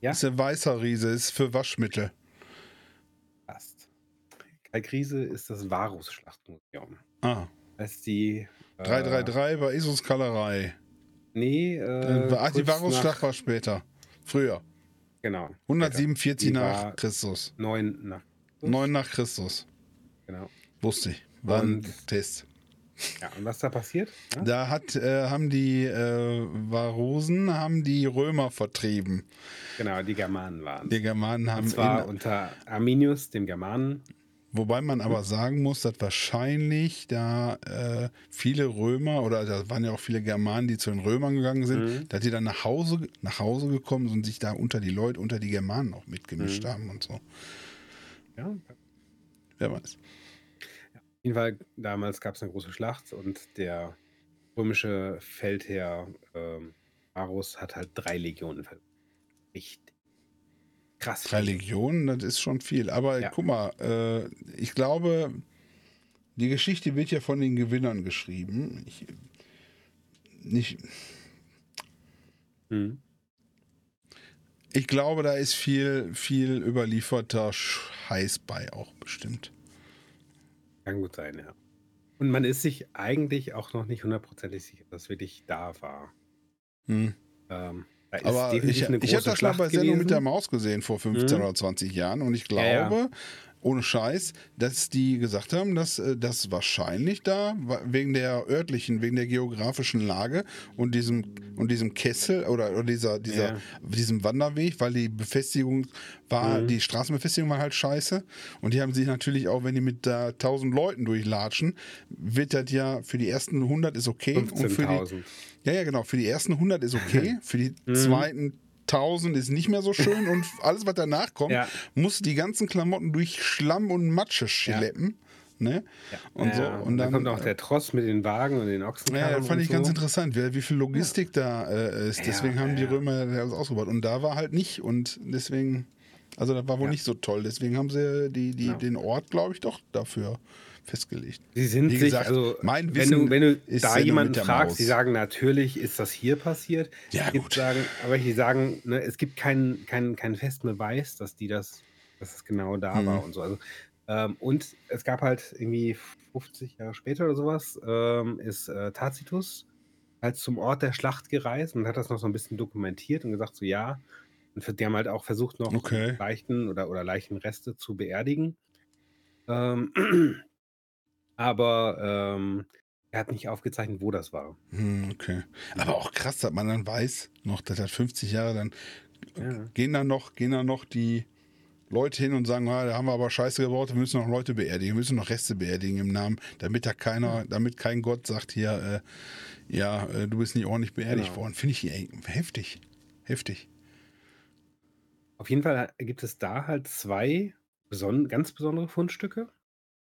Ja. Ist ein weißer Riese, ist für Waschmittel. Passt. Kalkriese ist das Varus-Schlachtmuseum. Ah. Als die. äh, 333 bei Isus Kalerei. Nee, Äh, äh, Ach, die Varusschlacht war später. Früher. Genau. 147 Die nach war- Christus. Neun nach. 9 nach Christus. Genau. Wusste ich. War ein Und- Test. Ja, und was da passiert? Ja? Da hat, äh, haben die äh, Varosen haben die Römer vertrieben. Genau, die Germanen waren. Die Germanen haben Und zwar unter Arminius, dem Germanen. Wobei man aber sagen muss, dass wahrscheinlich da äh, viele Römer oder da waren ja auch viele Germanen, die zu den Römern gegangen sind, Mhm. dass die dann nach Hause, nach Hause gekommen sind und sich da unter die Leute, unter die Germanen auch mitgemischt Mhm. haben und so. Ja, auf Wer weiß. jeden Fall, damals gab es eine große Schlacht und der römische Feldherr ähm, Varus hat halt drei Legionen verloren. Richtig krass. Legionen, das ist schon viel. Aber Ja. guck mal, äh, ich glaube, die Geschichte wird ja von den Gewinnern geschrieben. Ich, nicht, Mhm. Ich glaube, da ist viel, viel überlieferter Scheiß bei auch bestimmt. Kann gut sein, ja. Und man ist sich eigentlich auch noch nicht hundertprozentig sicher, dass wirklich da war. Hm. Ähm, Aber ich, ich habe das Schlacht bei Sendung mit der. Maus gesehen vor 15 Mhm. oder 20 Jahren und ich Ja, ja. glaube, ohne Scheiß, dass die gesagt haben, dass äh, das wahrscheinlich da wegen der örtlichen, wegen der geografischen Lage und diesem und diesem Kessel oder, oder dieser, dieser, Ja. diesem Wanderweg, weil die Befestigung war, Mhm. die Straßenbefestigung war halt scheiße und die haben sich natürlich auch, wenn die mit da 1000 Leuten durchlatschen, wird das ja für die ersten 100 ist okay und für die 15.000. ja, ja, genau. Für die ersten 100 ist okay. Für die Mhm. zweiten 1000 ist nicht mehr so schön. Und alles, was danach kommt, Ja. muss die ganzen Klamotten durch Schlamm und Matsche schleppen. Ne? Und Ja, so. und, Und dann, dann, kommt auch der Tross mit den Wagen und den Ochsenkarren. ja, das fand und ich so. ganz interessant, wie, wie viel Logistik da äh, ist. Ja, Deswegen haben die ja. Römer das alles ausgebaut. Und da war halt nicht. Und deswegen, also das war wohl Ja. nicht so toll. Deswegen haben sie die, die, Ja. den Ort, glaube ich, doch dafür festgelegt. Sie sind Wie sich, gesagt, also mein wenn Wissen du, wenn du ist da jemanden fragst, die sagen natürlich, ist das hier passiert. Ja, gibt gut. Sagen, aber die sagen, ne, es gibt keinen keinen keinen festen Beweis, dass die das, dass es genau da Mhm. war und so. Also ähm, und es gab halt irgendwie 50 Jahre später oder sowas, ähm, ist äh, Tacitus halt zum Ort der Schlacht gereist und hat das noch so ein bisschen dokumentiert und gesagt, so ja. Und für- die haben halt auch versucht, noch Okay. Leichen oder, oder Leichenreste zu beerdigen. Ähm, aber ähm, er hat nicht aufgezeichnet, wo das war. Hm, okay. Aber auch krass, dass man dann weiß, noch, dass das 50 Jahre dann Ja. gehen dann noch, gehen dann noch die Leute hin und sagen, ah, da haben wir aber Scheiße gebaut, wir müssen noch Leute beerdigen, wir müssen noch Reste beerdigen im Namen, damit da keiner, damit kein Gott sagt hier, äh, ja, äh, du bist nicht ordentlich beerdigt Genau. worden. Finde ich ey, heftig. Heftig. Auf jeden Fall gibt es da halt zwei beson ganz besondere Fundstücke.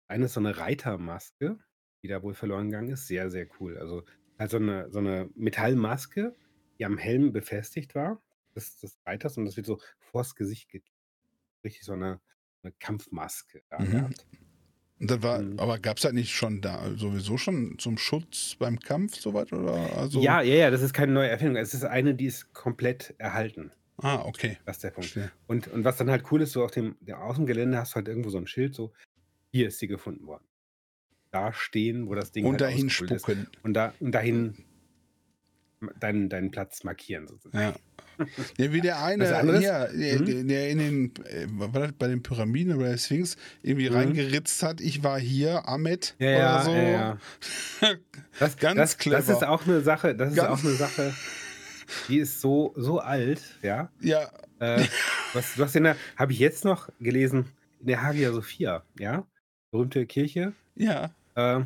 Eine ist so eine Reitermaske, die da wohl verloren gegangen ist. Sehr, sehr cool. Also halt so eine, so eine Metallmaske, die am Helm befestigt war, des, des Reiters, und das wird so vors Gesicht geklebt. Richtig so eine, eine Kampfmaske da Mhm. gehabt. Und das war, Mhm. aber gab es das nicht schon da sowieso schon zum Schutz beim Kampf soweit oder also? Ja, ja, ja, das ist keine neue Erfindung. Es ist eine, die ist komplett erhalten. Ah, okay. Das ist der Punkt. Verstehe. Und, und was dann halt cool ist, so auf dem, dem Außengelände hast du halt irgendwo so ein Schild, so, hier ist sie gefunden worden. Da stehen, wo das Ding Und halt dahin ausgeholt ist. spucken. Und, da, und dahin deinen, deinen Platz markieren sozusagen. Ja. ja. Wie der eine der, Mhm. der- der in den, äh, bei den Pyramiden oder der Sphinx irgendwie Mhm. reingeritzt hat, ich war hier, Ahmed Ja, oder ja, so. ja, ja. Das, Ganz das, clever. Das ist auch eine Sache, das ist Ganz- auch eine Sache, die ist so, so alt, ja. Ja, Äh, was, du hast in der, habe ich jetzt noch gelesen, in der Hagia Sophia, ja, berühmte Kirche, ja. äh,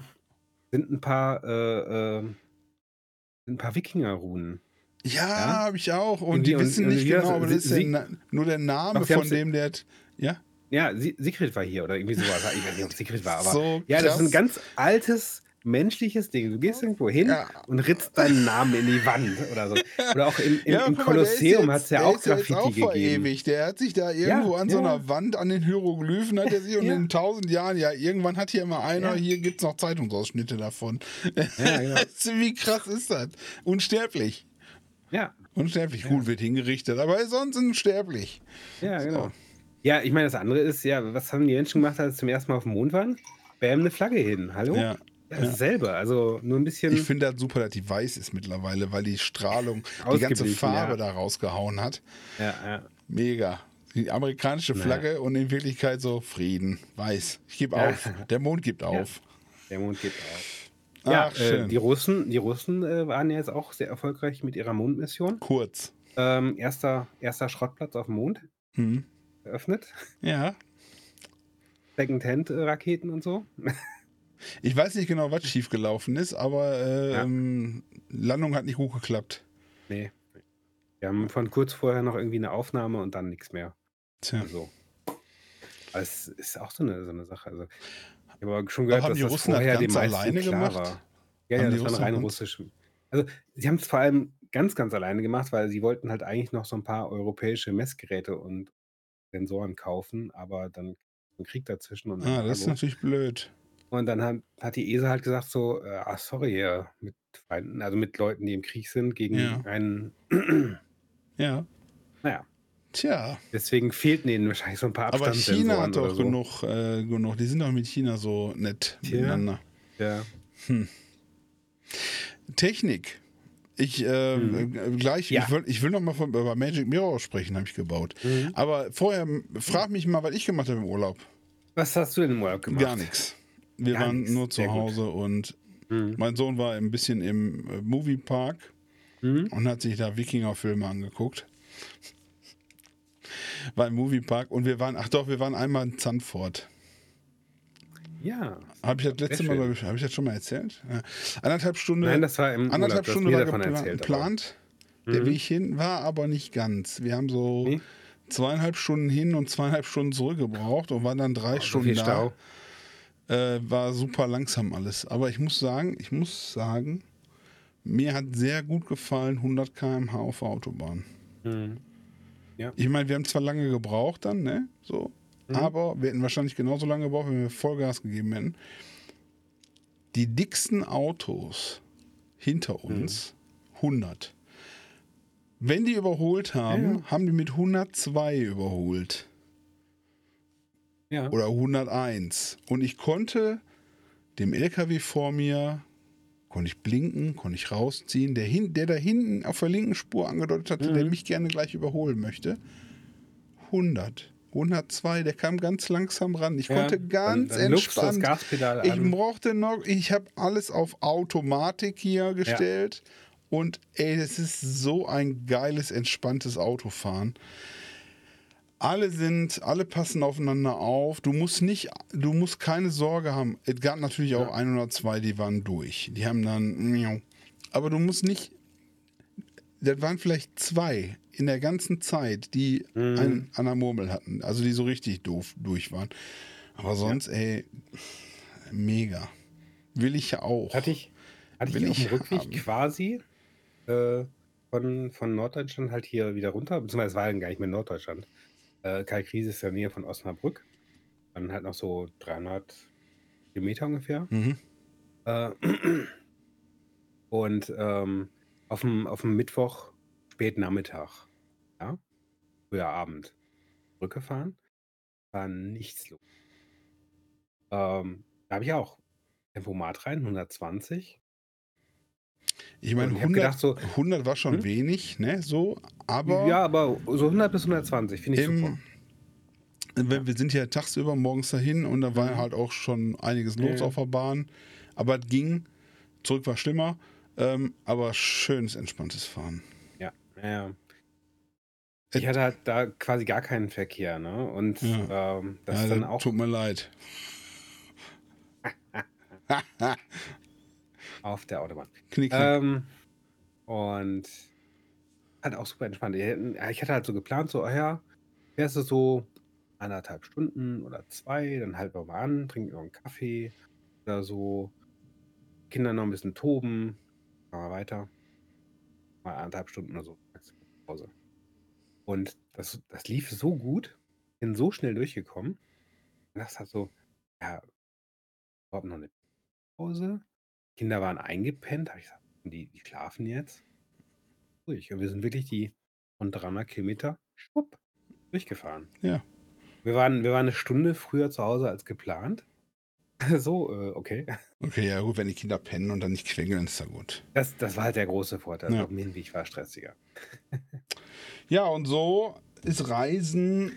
sind ein paar, äh, äh, ein paar Wikinger-Runen. Ja, Ja? habe ich auch. Und, Und die die- und- wissen und nicht das- genau, aber das ist nur der Name Doch, von dem, der. Ja, Ja, Sigrid war hier oder irgendwie sowas. Ich weiß nicht, ob Sigrid war, aber so ja, das ist ein ganz altes menschliches Ding. Du gehst irgendwo hin Ja. und ritzt deinen Namen in die Wand oder so. Oder auch im, im, Ja, im Kolosseum hat es ja auch Graffiti auch gegeben. verewigt. Der hat sich da irgendwo Ja, an so einer Wand, an den Hieroglyphen, hat er sich und in tausend Jahren, ja, irgendwann hat hier immer einer, hier gibt es noch Zeitungsausschnitte davon. Genau. Wie krass ist das? Unsterblich. Ja, Unsterblich. Gut, wird hingerichtet, aber ist sonst unsterblich. ja, So. genau. Ja, ich meine, das andere ist ja, was haben die Menschen gemacht, als sie zum ersten Mal auf dem Mond waren? Bäm, eine Flagge hin. Hallo? Ja. Ja, dasselbe. Also nur ein bisschen. Ich finde das super, dass die weiß ist mittlerweile, weil die Strahlung die ganze Farbe ja. da rausgehauen hat. ja, ja. Mega. Die amerikanische. Flagge und in Wirklichkeit so Frieden, weiß. Ich gebe Ja. auf. Der Mond gibt auf. Der Mond geht auf. Ja, Ach, äh, schön. die Russen, die Russen äh, waren ja jetzt auch sehr erfolgreich mit ihrer Mondmission. Kurz. Ähm, erster, erster Schrottplatz auf dem Mond Hm. eröffnet. Ja. Second-Hand-Raketen und so. Ich weiß nicht genau, was schiefgelaufen ist, aber äh, Ja. ähm, Landung hat nicht gut geklappt. Nee. Wir haben von kurz vorher noch irgendwie eine Aufnahme und dann nichts mehr. Tja. Also. Aber es ist auch so eine, so eine Sache. Also, ich habe schon gehört, haben dass die das Russen das vorher den ganz meisten alleine gemacht? war. Ja, Haben ja, die das war rein russisch. Also, sie haben es vor allem ganz, ganz alleine gemacht, weil sie wollten halt eigentlich noch so ein paar europäische Messgeräte und Sensoren kaufen, aber dann ein Krieg dazwischen und Ah, das ist natürlich blöd. Und dann hat, hat die ESA halt gesagt so, äh, ah, sorry, hier, mit Feinden, also mit Leuten, die im Krieg sind, gegen Ja. einen, Ja. naja, Tja, Deswegen fehlten ihnen wahrscheinlich so ein paar aber Abstandssensoren China hat oder doch so. genug, äh, genug. Die sind doch mit China so nett Tja. miteinander. Ja. Technik. Ich äh, äh, gleich, Mhm. Ja. ich, will, ich will noch mal von, über Magic Mirror sprechen, habe ich gebaut. Mhm. Aber vorher m, frag mich mal, was ich gemacht habe im Urlaub. Was hast du denn im Urlaub gemacht? Gar nichts. Wir Gar waren nur zu Sehr gut. Hause und Mhm. mein Sohn war ein bisschen im äh, Moviepark Mhm. und hat sich da Wikinger-Filme angeguckt. War im Moviepark und wir waren, ach doch, wir waren einmal in Zandvoort. Ja. Habe ich das letzte Mal, habe ich das schon mal erzählt? Ja. Anderthalb Stunden. Nein, das war im anderthalb Urlaub. Stunden war geplant. Der Mhm. Weg hin war aber nicht ganz. Wir haben so Nee? zweieinhalb Stunden hin und zweieinhalb Stunden zurück gebraucht und waren dann drei So Stunden viel da. Stau. Äh, war super langsam alles. Aber ich muss sagen, ich muss sagen, mir hat sehr gut gefallen 100 km/h auf der Autobahn. Mhm. Ich meine, wir haben zwar lange gebraucht dann, ne? So. Mhm. Aber wir hätten wahrscheinlich genauso lange gebraucht, wenn wir Vollgas gegeben hätten. Die dicksten Autos hinter uns, 100. Wenn die überholt haben, haben die mit 102 überholt. Ja. Oder 101. Und ich konnte dem LKW vor mir, konnte ich blinken, konnte ich rausziehen. Der, hin, der da hinten auf der linken Spur angedeutet hatte, der Mhm. mich gerne gleich überholen möchte. 100. 102, der kam ganz langsam ran. Ich Ja, konnte dann- ganz dann lupfst du das entspannt. Gaspedal Ich an. brauchte noch, ich habe alles auf Automatik hier gestellt. Und ey, das ist so ein geiles, entspanntes Autofahren. Alle sind, alle passen aufeinander auf. Du musst nicht, du musst keine Sorge haben. Es gab natürlich auch Ja. ein oder zwei, die waren durch. Die haben dann, aber du musst nicht, das waren vielleicht zwei in der ganzen Zeit, die Mhm. einen an der Murmel hatten. Also die so richtig doof durch waren. Aber sonst, ey, mega. Will ich ja auch. Hatte ich, hatte Will ich auf dem Rückweg haben. quasi äh, von, von Norddeutschland halt hier wieder runter, beziehungsweise es war dann gar nicht mehr Norddeutschland. Äh, Kalkriese ist in der Nähe von Osnabrück. Dann halt noch so 300 Kilometer ungefähr. Mhm. Äh, und ähm, auf, dem, auf dem Mittwoch, späten Nachmittag, ja, früher Abend, zurückgefahren, war nichts los. Ähm, da habe ich auch Tempomat rein, 120. Ich meine, Und ich hab 100, gedacht so, 100 war schon Hm? wenig, ne? So, aber ja, aber so 100 bis 120 finde ich super. im, wir, wir sind ja tagsüber morgens dahin und da war Mhm. halt auch schon einiges los Ja. auf der Bahn. Aber es ging, zurück war schlimmer, ähm, aber schönes, entspanntes Fahren. Ja, ja. Äh, Ich hatte halt da quasi gar keinen Verkehr, ne? Und Ja. ähm, das ja, ist dann dann auch tut mir leid. auf der Autobahn. Knick, knick. Ähm, und halt auch super entspannt. Ich hatte halt so geplant, so, ah ja, fährst du so anderthalb Stunden oder zwei, dann halt mal an, trinken noch einen Kaffee oder so. Kinder noch ein bisschen toben, mal weiter. Mal anderthalb Stunden oder so. Pause. Und das, das lief so gut, bin so schnell durchgekommen. Und das hat so, ja, überhaupt noch eine Pause. Kinder waren eingepennt, habe ich gesagt, die, die schlafen jetzt. Ruhig. Und wir sind wirklich die von 300 Kilometer schwupp, durchgefahren. Ja. Wir waren, wir waren eine Stunde früher zu Hause als geplant. so, äh, okay. Okay, ja gut, wenn die Kinder pennen und dann nicht quengeln, ist ja gut. Das, das war halt der große Vorteil. Ja. Ja. Mir Hinweg war stressiger. Ja, und so ist Reisen,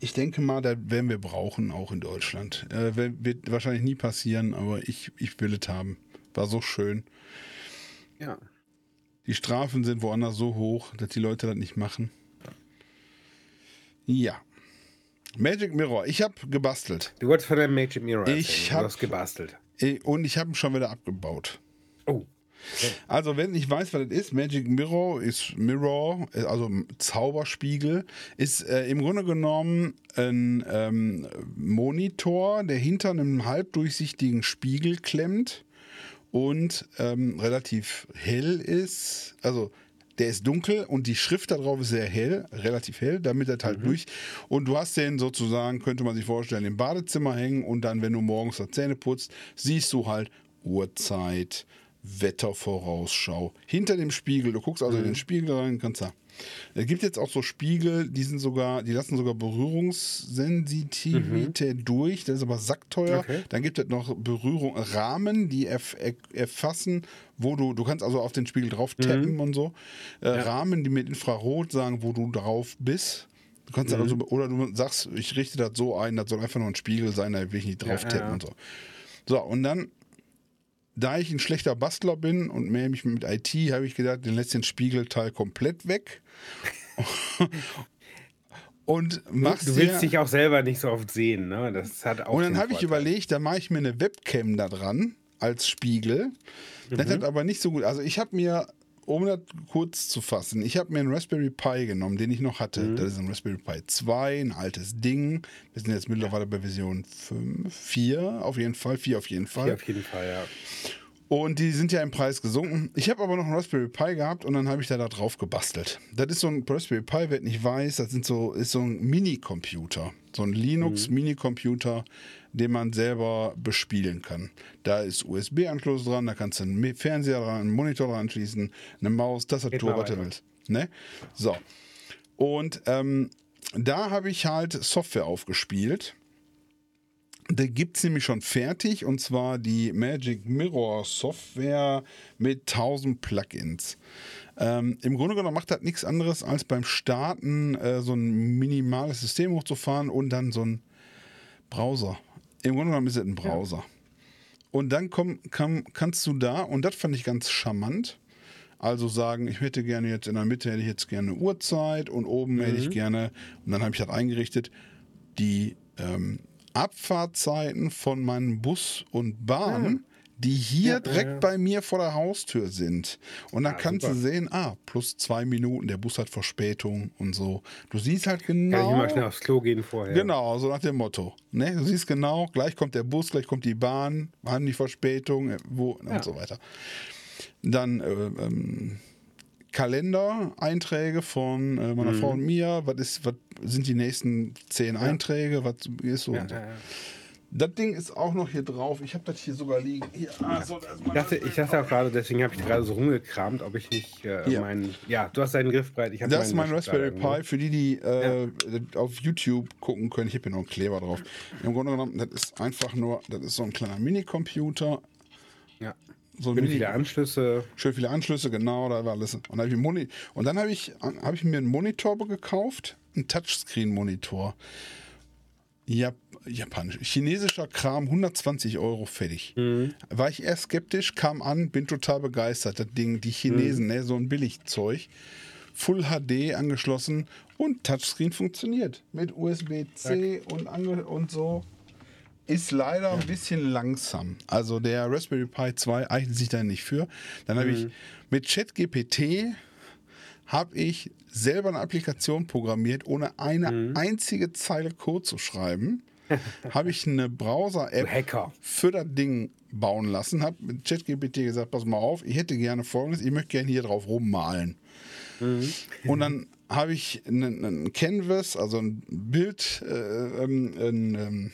ich denke mal, da werden wir brauchen, auch in Deutschland. Äh, wird- wahrscheinlich nie passieren, aber ich, ich will es haben. War so schön. Ja. Die Strafen sind woanders so hoch, dass die Leute das nicht machen. Ja. Magic Mirror, ich habe gebastelt. Du wolltest von deinem Magic Mirror Ich erzählen. hab- Du hast gebastelt. Und ich habe ihn schon wieder abgebaut. Oh. Also, wenn ich weiß, was das ist, Magic Mirror ist Mirror, äh, also Zauberspiegel, ist äh, im Grunde genommen ein ähm, Monitor, der hinter einem halbdurchsichtigen Spiegel klemmt und ähm, relativ hell ist. Also, der ist dunkel und die Schrift da drauf ist sehr hell, relativ hell, damit das halt durch. Und du hast den sozusagen, könnte man sich vorstellen, im Badezimmer hängen und dann, wenn du morgens die Zähne putzt, siehst du halt Uhrzeit, Wettervorausschau hinter dem Spiegel. Du guckst also in den Spiegel rein, kannst da Es gibt jetzt auch so Spiegel, die sind sogar, die lassen sogar Berührungssensitivität durch. Das ist aber sackteuer. Mhm. Okay. Dann gibt es noch Berührung, Rahmen, die erf erfassen, wo du, du kannst also auf den Spiegel drauf tappen Mhm. und so. Äh, Rahmen, die mit Infrarot sagen, wo du drauf bist. Du kannst Mhm. also, oder du sagst, ich richte das so ein, das soll einfach nur ein Spiegel sein, da will ich nicht drauf Ja, tappen ja. und so. So, und dann da ich ein schlechter Bastler bin und mehr mich mit IT, habe ich gedacht, den lässt den Spiegelteil komplett weg. und mach's Du willst dich auch selber nicht so oft sehen, ne? Das hat auch Und dann habe ich überlegt, da mache ich mir eine Webcam da dran als Spiegel. Das Mhm. hat aber nicht so gut. Also ich habe mir, um das kurz zu fassen, ich habe mir einen Raspberry Pi genommen, den ich noch hatte. Mhm. Das ist ein Raspberry Pi 2, ein altes Ding. Wir sind jetzt mittlerweile bei Version 5, 4 auf jeden Fall, 4 auf jeden Fall. Ja, auf jeden Fall, ja. Und die sind ja im Preis gesunken. Ich habe aber noch einen Raspberry Pi gehabt und dann habe ich da, da drauf gebastelt. Das ist so ein Raspberry Pi, wer nicht weiß, das sind so, ist so ein Mini-Computer. So ein Linux-Mini-Computer, den man selber bespielen kann. Da ist USB-Anschluss dran, da kannst du einen Fernseher dran, einen Monitor dran anschließen, eine Maus, Tastatur, was du willst. Ne? So. Und ähm, da habe ich halt Software aufgespielt. Da gibt es nämlich schon fertig und zwar die Magic Mirror Software mit 1000 Plugins. Ähm, Im Grunde genommen macht das nichts anderes, als beim Starten äh, so ein minimales System hochzufahren und dann so ein Browser. Im Grunde genommen ist es ein Browser. Und dann komm, kann, kannst du da, und das fand ich ganz charmant, also sagen, ich hätte gerne jetzt in der Mitte hätte ich jetzt gerne eine Uhrzeit und oben hätte ich gerne, und dann habe ich das eingerichtet, die ähm, Abfahrtzeiten von meinem Bus und Bahn, die hier Ja, direkt ja, ja. bei mir vor der Haustür sind. Und dann Ah, kannst super. du sehen, ah, plus zwei Minuten, der Bus hat Verspätung und so. Du siehst halt Kann ich genau. mal schnell aufs Klo gehen vorher. Genau, so nach dem Motto. Ne? Du siehst genau, gleich kommt der Bus, gleich kommt die Bahn, haben die Verspätung, äh, wo und so weiter. Dann äh, ähm, Kalendereinträge von äh, meiner Mhm. Frau und mir. Was ist, was sind die nächsten zehn Einträge? Was ist so Ja, und so. ja, ja. Das Ding ist auch noch hier drauf. Ich habe das hier sogar liegen. Hier, ah, so, Ich dachte, ich dachte auch gerade, deswegen habe ich gerade so rumgekramt, ob ich nicht äh, meinen. Ja, du hast deinen Griffbreit. Ich habe Das ist mein Raspberry Pi, für die, die äh, auf YouTube gucken können. Ich habe hier noch einen Kleber drauf. Im Grunde genommen, das ist einfach nur, das ist so ein kleiner Minicomputer. Ja. So Schön viele Anschlüsse. schön viele Anschlüsse, genau, da war alles. Und, dann hab ich Moni und dann habe ich, hab ich mir einen Monitor gekauft, einen Touchscreen-Monitor. Jap Japanisch, chinesischer Kram, 120 Euro fertig. War ich erst skeptisch, kam an, bin total begeistert. Das Ding, die Chinesen, ne, so ein Billigzeug. Full HD angeschlossen und Touchscreen funktioniert. Mit USB-C und, und so. Ist leider ein bisschen langsam. Also der Raspberry Pi 2 eignet sich da nicht für. Dann habe ich mit ChatGPT habe ich selber eine Applikation programmiert, ohne eine einzige Zeile Code zu schreiben. habe ich eine Browser-App für das Ding bauen lassen, habe mit ChatGPT gesagt, pass mal auf, ich hätte gerne folgendes, ich möchte gerne hier drauf rummalen. Und dann habe ich einen, einen Canvas, also ein Bild, äh, ähm, ein, ähm,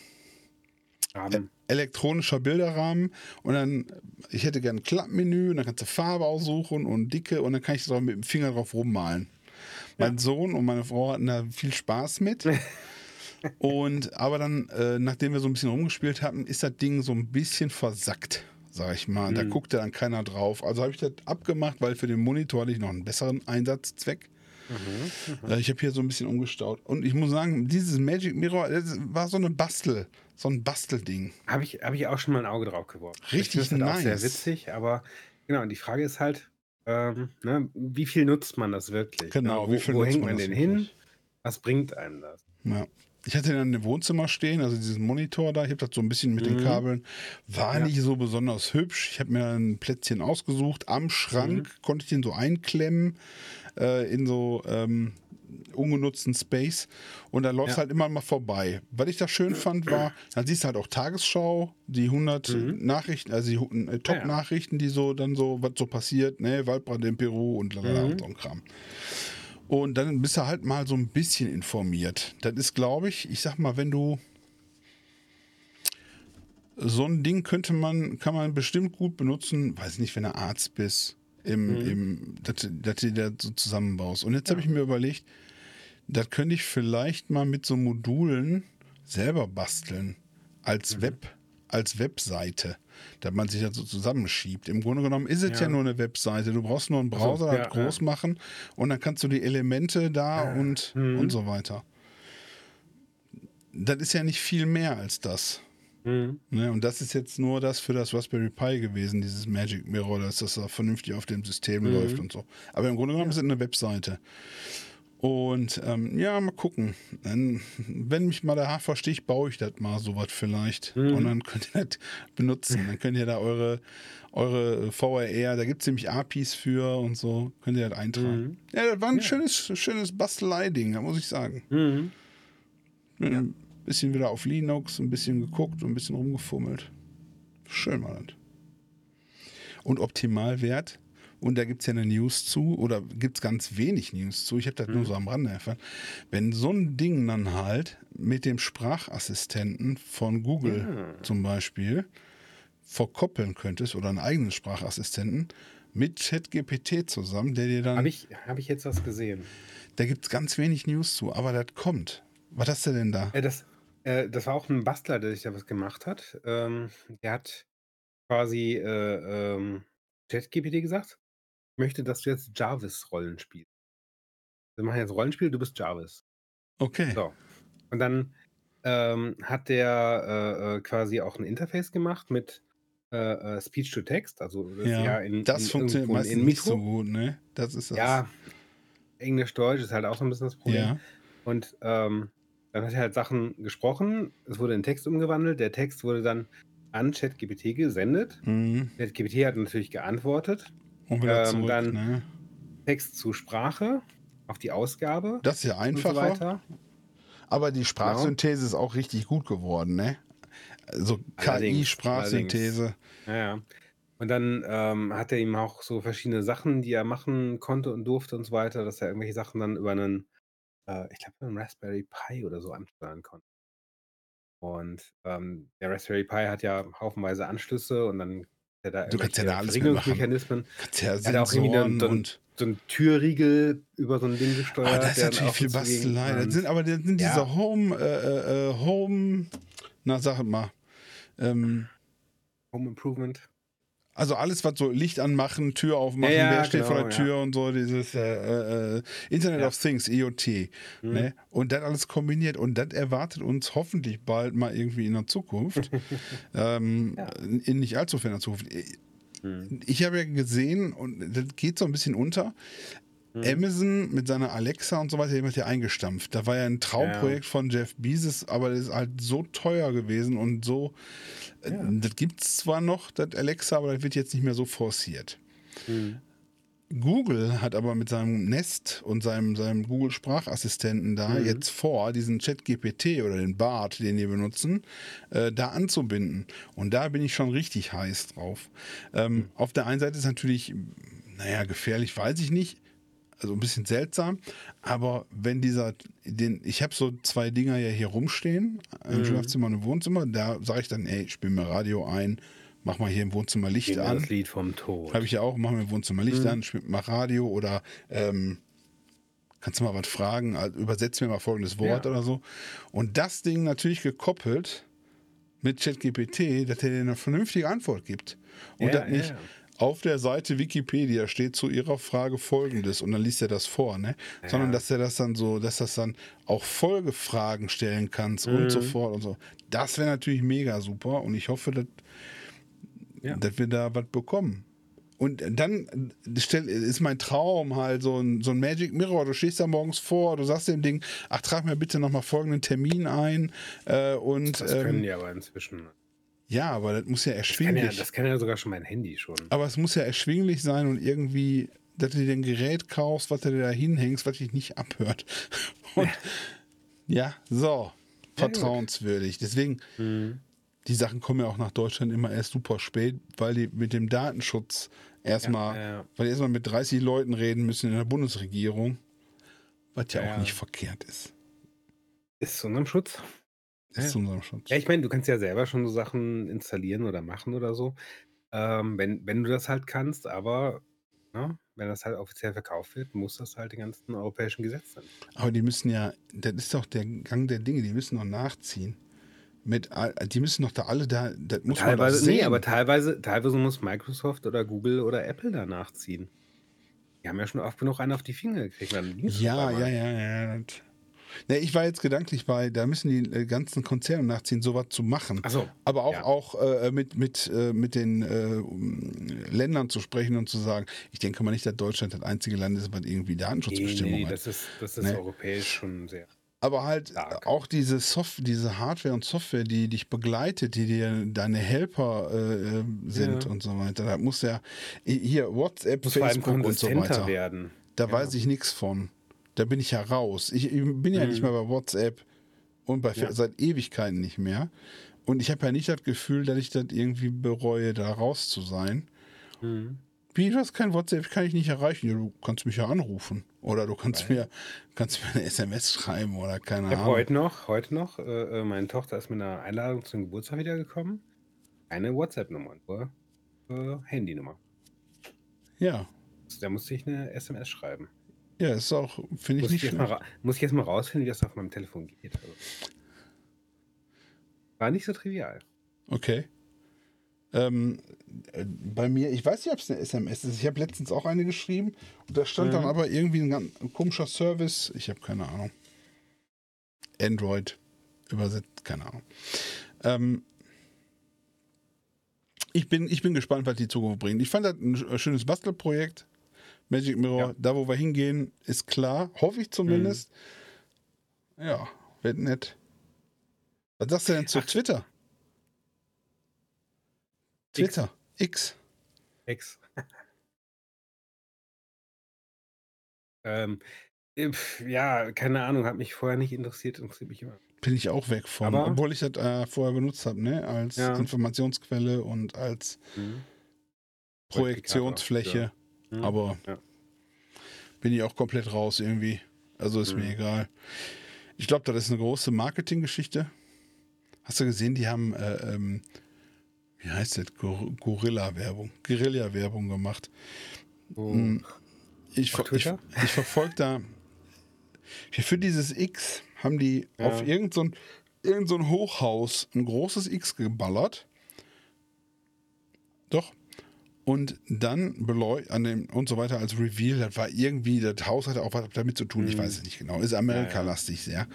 Rahmen. elektronischer Bilderrahmen und dann, ich hätte gerne ein Klappmenü und dann kannst du Farbe aussuchen und Dicke und dann kann ich da mit dem Finger drauf rummalen. Mein Sohn und meine Frau hatten da viel Spaß mit. Und aber dann, äh, nachdem wir so ein bisschen rumgespielt hatten, ist das Ding so ein bisschen versackt, sag ich mal. Da guckte dann keiner drauf. Also habe ich das abgemacht, weil für den Monitor hatte ich noch einen besseren Einsatzzweck. Äh, Ich habe hier so ein bisschen umgestaut. Und ich muss sagen, dieses Magic Mirror das war so eine Bastel, so ein Bastelding. Habe ich, hab ich auch schon mal ein Auge drauf geworfen. Richtig ich finde das auch sehr nice. witzig, aber genau, und die Frage ist halt, ähm, ne, wie viel nutzt man das wirklich? Genau, ne? wie wo, viel wo nutzt hängt man man das den hin? Was bringt einem das? Ja. Ich hatte dann im Wohnzimmer stehen, also diesen Monitor da. Ich habe das so ein bisschen mit den Mhm. Kabeln. War Ja. nicht so besonders hübsch. Ich habe mir ein Plätzchen ausgesucht. Am Schrank Mhm. konnte ich den so einklemmen äh, in so ähm, ungenutzten Space. Und da läuft Ja. halt immer mal vorbei. Was ich da schön fand, war, dann siehst du halt auch Tagesschau, die 100 Mhm. Nachrichten, also die äh, Top-Nachrichten, die so dann so, was so passiert, ne, Waldbrand in Peru und lalala Mhm. und so ein Kram. Und dann bist du halt mal so ein bisschen informiert. Das ist, glaube ich, ich sag mal, wenn du so ein Ding könnte man, kann man bestimmt gut benutzen, weiß nicht, wenn du Arzt bist, im, Mhm. im, dass, dass du da so zusammenbaust. Und jetzt habe ich mir überlegt, das könnte ich vielleicht mal mit so Modulen selber basteln. Als Mhm. Web, als Webseite. Dass man sich das so zusammenschiebt. Im Grunde genommen ist es ja, Ja. nur eine Webseite. Du brauchst nur einen Browser, ja, das groß ja. machen und dann kannst du die Elemente da und, Mhm. und so weiter. Das ist ja nicht viel mehr als das. Mhm. Ne, und das ist jetzt nur das für das Raspberry Pi gewesen, dieses Magic Mirror, dass das da vernünftig auf dem System Mhm. läuft und so. Aber im Grunde genommen ist es eine Webseite. Und ähm, ja, mal gucken. Wenn mich mal der Hafer sticht, baue ich das mal sowas vielleicht. Mhm. Und dann könnt ihr das benutzen. Dann könnt ihr da eure, eure VRR, da gibt es nämlich APIs für und so, könnt ihr das eintragen. Mhm. Ja, das war ein Ja. schönes, schönes Bastelei-Ding, da muss ich sagen. Mhm. Ein bisschen wieder auf Linux, ein bisschen geguckt und ein bisschen rumgefummelt. Schön war das. Und Optimalwert, und da gibt es ja eine News zu, oder gibt es ganz wenig News zu, ich habe das nur so am Rande erfahren. Wenn so ein Ding dann halt mit dem Sprachassistenten von Google Ja. zum Beispiel verkoppeln könntest, oder einen eigenen Sprachassistenten, mit ChatGPT zusammen, der dir dann. Habe ich, hab ich jetzt was gesehen? Da gibt es ganz wenig News zu, aber das kommt. Was hast du denn da? Äh, das, äh, das war auch ein Bastler, der sich da was gemacht hat. Ähm, der hat quasi äh, ähm, ChatGPT gesagt, möchte, dass du jetzt Jarvis-Rollen spielst. Wir machen jetzt Rollenspiel, du bist Jarvis. Okay. So. Und dann ähm, hat der äh, äh, quasi auch ein Interface gemacht mit äh, äh, Speech to Text, also das ist Ja, in, das in funktioniert meistens in nicht so gut, ne? Das ist das. Ja, Englisch-Deutsch ist halt auch so ein bisschen das Problem. Ja. Und ähm, dann hat er halt Sachen gesprochen, es wurde in Text umgewandelt, der Text wurde dann an ChatGPT gesendet. Mhm. ChatGPT hat natürlich geantwortet. Und wieder Ähm, zurück, dann- ne? Text zu Sprache auf die Ausgabe Das ist ja und so einfacher, weiter. aber die Sprachsynthese ist auch richtig gut geworden, ne? Also Allerdings, KI-Sprachsynthese. Ja, ja. Und dann ähm, hat er ihm auch so verschiedene Sachen, die er machen konnte und durfte und so weiter, dass er irgendwelche Sachen dann über einen, äh, ich glaube, einen Raspberry Pi oder so ansteuern konnte. Und ähm, der Raspberry Pi hat ja haufenweise Anschlüsse und dann er da Du kannst ja da alles mitmachen. Verriegelungsmechanismen. Kannst ja Er hat auch irgendwie dann- und. So ein Türriegel über so ein Ding gesteuert. Ah, das ist dann natürlich viel. Bastelei. Das sind aber das sind Ja. diese Home, äh, äh, äh, Home, na sag mal, ähm, Home Improvement. Also alles, was so Licht anmachen, Tür aufmachen, Ja, ja, wer steht vor der genau, Tür und so, dieses äh, äh, Internet Ja. of Things, IoT. Mhm. Ne? Und das alles kombiniert. Und das erwartet uns hoffentlich bald mal irgendwie in der Zukunft. ähm, Ja. In nicht allzu ferner Zukunft. Mhm. Ich habe ja gesehen, und das geht so ein bisschen unter, Mhm. Amazon mit seiner Alexa und so weiter, die hat ja eingestampft. Da war ja ein Traumprojekt von Jeff Bezos, aber das ist halt so teuer gewesen und so. äh, Ja. Das gibt es zwar noch, das Alexa, aber das wird jetzt nicht mehr so forciert. Mhm. Google hat aber mit seinem Nest und seinem, seinem Google-Sprachassistenten da Mhm. jetzt vor, diesen Chat-GPT oder den BART, den die benutzen, äh, da anzubinden. Und da bin ich schon richtig heiß drauf. Ähm, Auf der einen Seite ist natürlich, naja, gefährlich, weiß ich nicht. Also ein bisschen seltsam, aber wenn dieser, den, ich habe so zwei Dinger ja hier rumstehen, im Mhm. Schlafzimmer und im Wohnzimmer, da sage ich dann, ey, spiel mir Radio ein, mach mal hier im Wohnzimmer Licht Gib mir an. Das Lied vom Tod. Habe ich ja auch, machen wir im Wohnzimmer Licht Mhm. an, mach Radio oder ähm, kannst du mal was fragen, also übersetz mir mal folgendes Wort Ja. oder so. Und das Ding natürlich gekoppelt mit ChatGPT, dass er dir eine vernünftige Antwort gibt. Und Ja, das nicht ja. Auf der Seite Wikipedia steht zu ihrer Frage folgendes und dann liest er das vor, ne? Sondern dass er das dann so, dass das dann auch Folgefragen stellen kannst und Mhm. so fort und so. Das wäre natürlich mega super und ich hoffe, dass Ja. dass wir da was bekommen. Und dann äh, ist mein Traum halt so ein, so ein Magic Mirror. Du stehst da morgens vor, du sagst dem Ding, ach, trag mir bitte nochmal folgenden Termin ein. Äh, und Das können ähm, die aber inzwischen. Ja, aber das muss ja Das kann, erschwinglich. ja, das kann ja sogar schon mein Handy schon. aber es muss ja erschwinglich sein und irgendwie, dass du dir ein Gerät kaufst, was du dir da hinhängst, was dich nicht abhört. Und, ja, so. Ja. Vertrauenswürdig. Deswegen, Mhm. die Sachen kommen ja auch nach Deutschland immer erst super spät, weil die mit dem Datenschutz erstmal, Ja, ja. weil die erstmal mit 30 Leuten reden müssen in der Bundesregierung, was ja, Ja, auch ja. nicht verkehrt ist. Ist zu unserem Schutz. Ist Ja. zu unserem Schutz. Ja, ich meine, du kannst ja selber schon so Sachen installieren oder machen oder so, ähm, wenn, wenn du das halt kannst, aber ne, wenn das halt offiziell verkauft wird, muss das halt den ganzen europäischen Gesetzen. Aber die müssen ja, das ist doch der Gang der Dinge, die müssen noch nachziehen. Mit, die müssen doch da alle da, das muss man doch Teilweise, sehen. nee, aber teilweise, teilweise muss Microsoft oder Google oder Apple da nachziehen. Die haben ja schon oft genug einen auf die Finger gekriegt. Ja, einmal. ja, ja, ja. Nee, ich war jetzt gedanklich bei, da müssen die äh, ganzen Konzerne nachziehen, sowas zu machen. Ach so. Aber auch, Ja. auch äh, mit, mit, äh, mit den äh, Ländern zu sprechen und zu sagen, ich denke mal nicht, dass Deutschland das einzige Land ist, was irgendwie Nee, Datenschutzbestimmungen nee, hat. das ist, das ist Nee. europäisch schon sehr. Aber halt Stark. auch diese Soft diese Hardware und Software, die dich begleitet, die dir deine Helper äh, äh, sind Ja. und so weiter. Da muss ja hier WhatsApp, Muss Facebook und so weiter. werden. Da Ja. weiß ich nichts von. Da bin ich ja raus. Ich, ich bin ja Mhm. nicht mehr bei WhatsApp und bei Ja. seit Ewigkeiten nicht mehr. Und ich habe ja nicht das Gefühl, dass ich das irgendwie bereue, da raus zu sein. Mhm. Wie, du hast kein WhatsApp, kann ich nicht erreichen. Ja, du kannst mich ja anrufen. Oder du kannst mir, kannst mir eine SMS schreiben oder keine Ahnung. heute noch, heute noch, äh, äh, meine Tochter ist mit einer Einladung zum Geburtstag wiedergekommen. Eine WhatsApp-Nummer, nur äh, Handynummer. Ja. Da musste ich eine SMS schreiben. Ja, ist auch, finde ich Muss nicht ich, mal, muss ich jetzt mal rausfinden, wie das auf meinem Telefon geht. Also, war nicht so trivial. Okay. Ähm, äh, bei mir, ich weiß nicht, ob es eine SMS ist. Ich habe letztens auch eine geschrieben und da stand dann Mhm. aber irgendwie ein, ganz, ein komischer Service. Ich habe keine Ahnung. Android übersetzt, keine Ahnung. Ähm, ich, bin, ich bin gespannt, was die Zukunft bringt. Ich fand das ein sch- schönes Bastelprojekt. Magic Mirror, Ja. da wo wir hingehen, ist klar. Hoffe ich zumindest. Mhm. Ja, wird nett. Was sagst du denn zu Ach. Twitter? Twitter. X. Ex. ähm, äh, ja, keine Ahnung, hat mich vorher nicht interessiert, interessiert mich immer. Bin ich auch weg von. Aber- obwohl ich das äh, vorher benutzt habe, ne? Als Ja. Informationsquelle und als Mhm. Projektionsfläche. Mhm. Aber Ja. bin ich auch komplett raus irgendwie. Also ist mir Mhm. egal. Ich glaube, das ist eine große Marketinggeschichte. Hast du gesehen, die haben, äh, ähm, wie heißt das, Gor Gorilla-Werbung, Guerilla-Werbung gemacht. Oh. Ich, ver- ich, ich verfolge da. Für dieses X haben die Ja. auf irgendein so ein, irgend so ein Hochhaus ein großes X geballert. Doch. Und dann beleuchtet an dem und so weiter als Reveal, das war irgendwie, das Haus hatte auch was damit zu tun, ich Mhm. weiß es nicht genau. Ist Amerika-lastig sehr.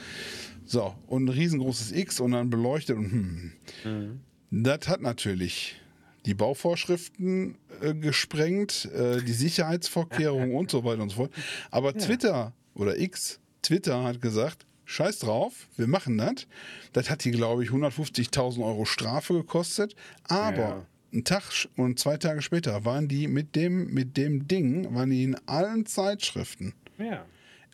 So, und ein riesengroßes X und dann beleuchtet und hm. Mhm. Das hat natürlich die Bauvorschriften äh, gesprengt, äh, die Sicherheitsvorkehrungen und so weiter und so fort. Aber Twitter oder X, Twitter hat gesagt, scheiß drauf, wir machen das. Das hat die, glaube ich, 150.000 Euro Strafe gekostet. Aber Ja. Einen Tag und zwei Tage später waren die mit dem, mit dem Ding, waren die in allen Zeitschriften Ja.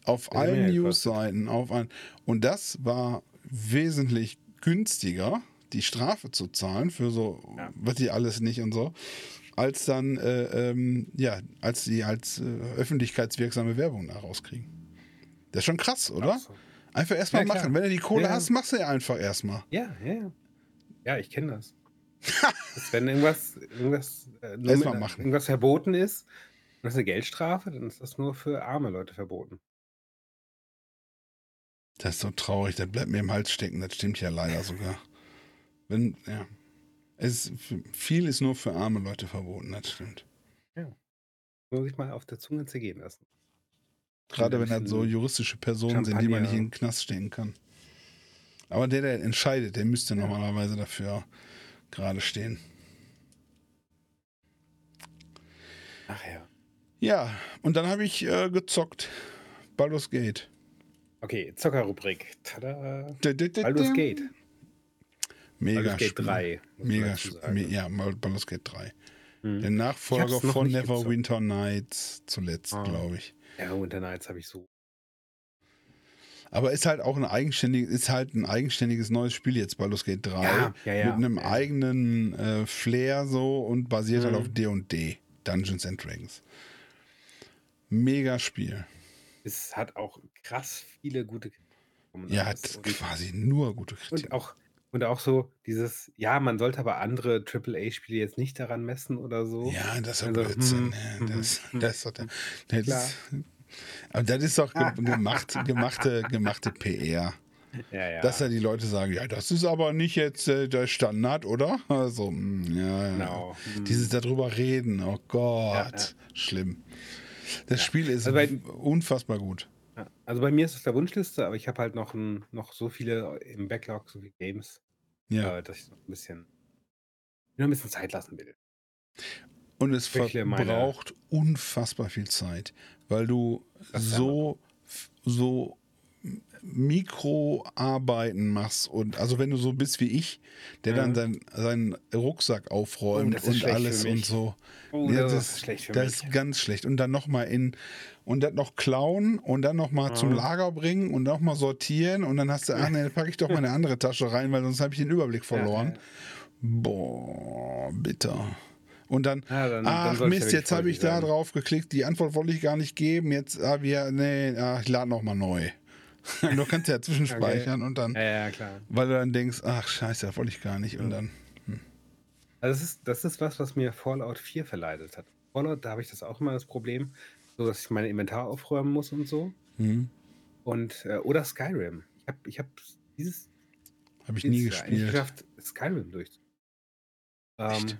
auf Hätte allen Newsseiten, auf allen. Und das war wesentlich günstiger, die Strafe zu zahlen für so, Ja. was die alles nicht und so, als dann, äh, ähm, ja, als die als äh, öffentlichkeitswirksame Werbung da rauskriegen. Das ist schon krass, oder? So. Einfach erstmal Ja, machen. Wenn du die Kohle Ja. hast, machst du ja einfach erstmal. Ja, ja, ja. Ja, ich kenne das. Das. Wenn irgendwas, irgendwas, äh, mit irgendwas verboten ist und das ist eine Geldstrafe, dann ist das nur für arme Leute verboten. Das ist so traurig, das bleibt mir im Hals stecken. Das stimmt ja leider sogar. Wenn, ja. Es, viel ist nur für arme Leute verboten, das stimmt. Muss ich mal auf der Zunge zergehen lassen. Gerade wenn das so juristische Personen sind, die man nicht in den Knast stecken kann. Aber der, der entscheidet, der müsste Ja. normalerweise dafür gerade stehen. Ach ja. Ja, und dann habe ich äh, gezockt. Baldur's Gate. Okay, Zockerrubrik. Tada. D- d- d- Baldur's. Gate. Mega Baldur's Gate Spiel. 3. muss man Mega. Me ja, Baldur's Gate 3. Mhm. Der Nachfolger von Neverwinter Nights zuletzt, Ah. glaube ich. Ja, Winter Nights habe ich so. Aber ist halt auch ein eigenständiges, ist halt ein eigenständiges neues Spiel jetzt, Baldur's Gate 3. Ja, ja, ja. Mit einem eigenen äh, Flair so und basiert halt Mhm. auf D&D, Dungeons and Dragons. Mega Spiel. Es hat auch krass viele gute Kritiken. Ja, Das hat quasi nur gute Kritik. und auch Und auch so dieses, ja, man sollte aber andere Triple-A-Spiele jetzt nicht daran messen oder so. Ja, das ist Also, Blödsinn. mhm, Ja, das, mhm, das, doch der- mhm. das, Klar. ist- aber das ist doch ge- gemacht, gemachte, gemachte PR. Ja, ja. Dass ja die Leute sagen, ja, das ist aber nicht jetzt äh, der Standard, oder? Also, mh, ja, ja. Genau. Mhm. Dieses darüber reden, oh Gott, Ja, ja. schlimm. Das Spiel ist Also bei- unfassbar gut. Ja, Also bei mir ist es der Wunschliste, aber ich habe halt noch, ein, noch so viele im Backlog, so viele Games, Ja. äh, dass ich noch ein bisschen, noch ein bisschen Zeit lassen will. Und es verbraucht unfassbar viel Zeit, weil du ja so, so Mikroarbeiten machst und also wenn du so bist wie ich, der dann Mhm. sein, seinen Rucksack aufräumt Oh, und alles und so. Oh, Ja, das, das, ist schlecht für das mich. ist ganz schlecht. Und dann nochmal in und dann noch klauen und dann nochmal zum Mhm. Lager bringen und nochmal sortieren und dann hast du, ach nee, dann packe ich doch mal eine andere Tasche rein, weil sonst habe ich den Überblick verloren. Ja, Boah, bitter. Und dann, Ja, dann- ach ja Mist, jetzt habe ich da vorsichtig sein. drauf geklickt, die Antwort wollte ich gar nicht geben, jetzt, ah, wir, nee, ah, ich lade nochmal neu. du kannst ja zwischenspeichern und dann, ja, ja, klar. weil du dann denkst, ach scheiße, das wollte ich gar nicht und dann, Also das ist, das ist was, was mir Fallout 4 verleitet hat. Fallout, da habe ich das auch immer das Problem, so dass ich mein Inventar aufräumen muss und so. hm, Und, äh, oder Skyrim. Ich habe ich hab dieses habe ich nie gespielt. geschafft, Skyrim durch. Ähm, Echt?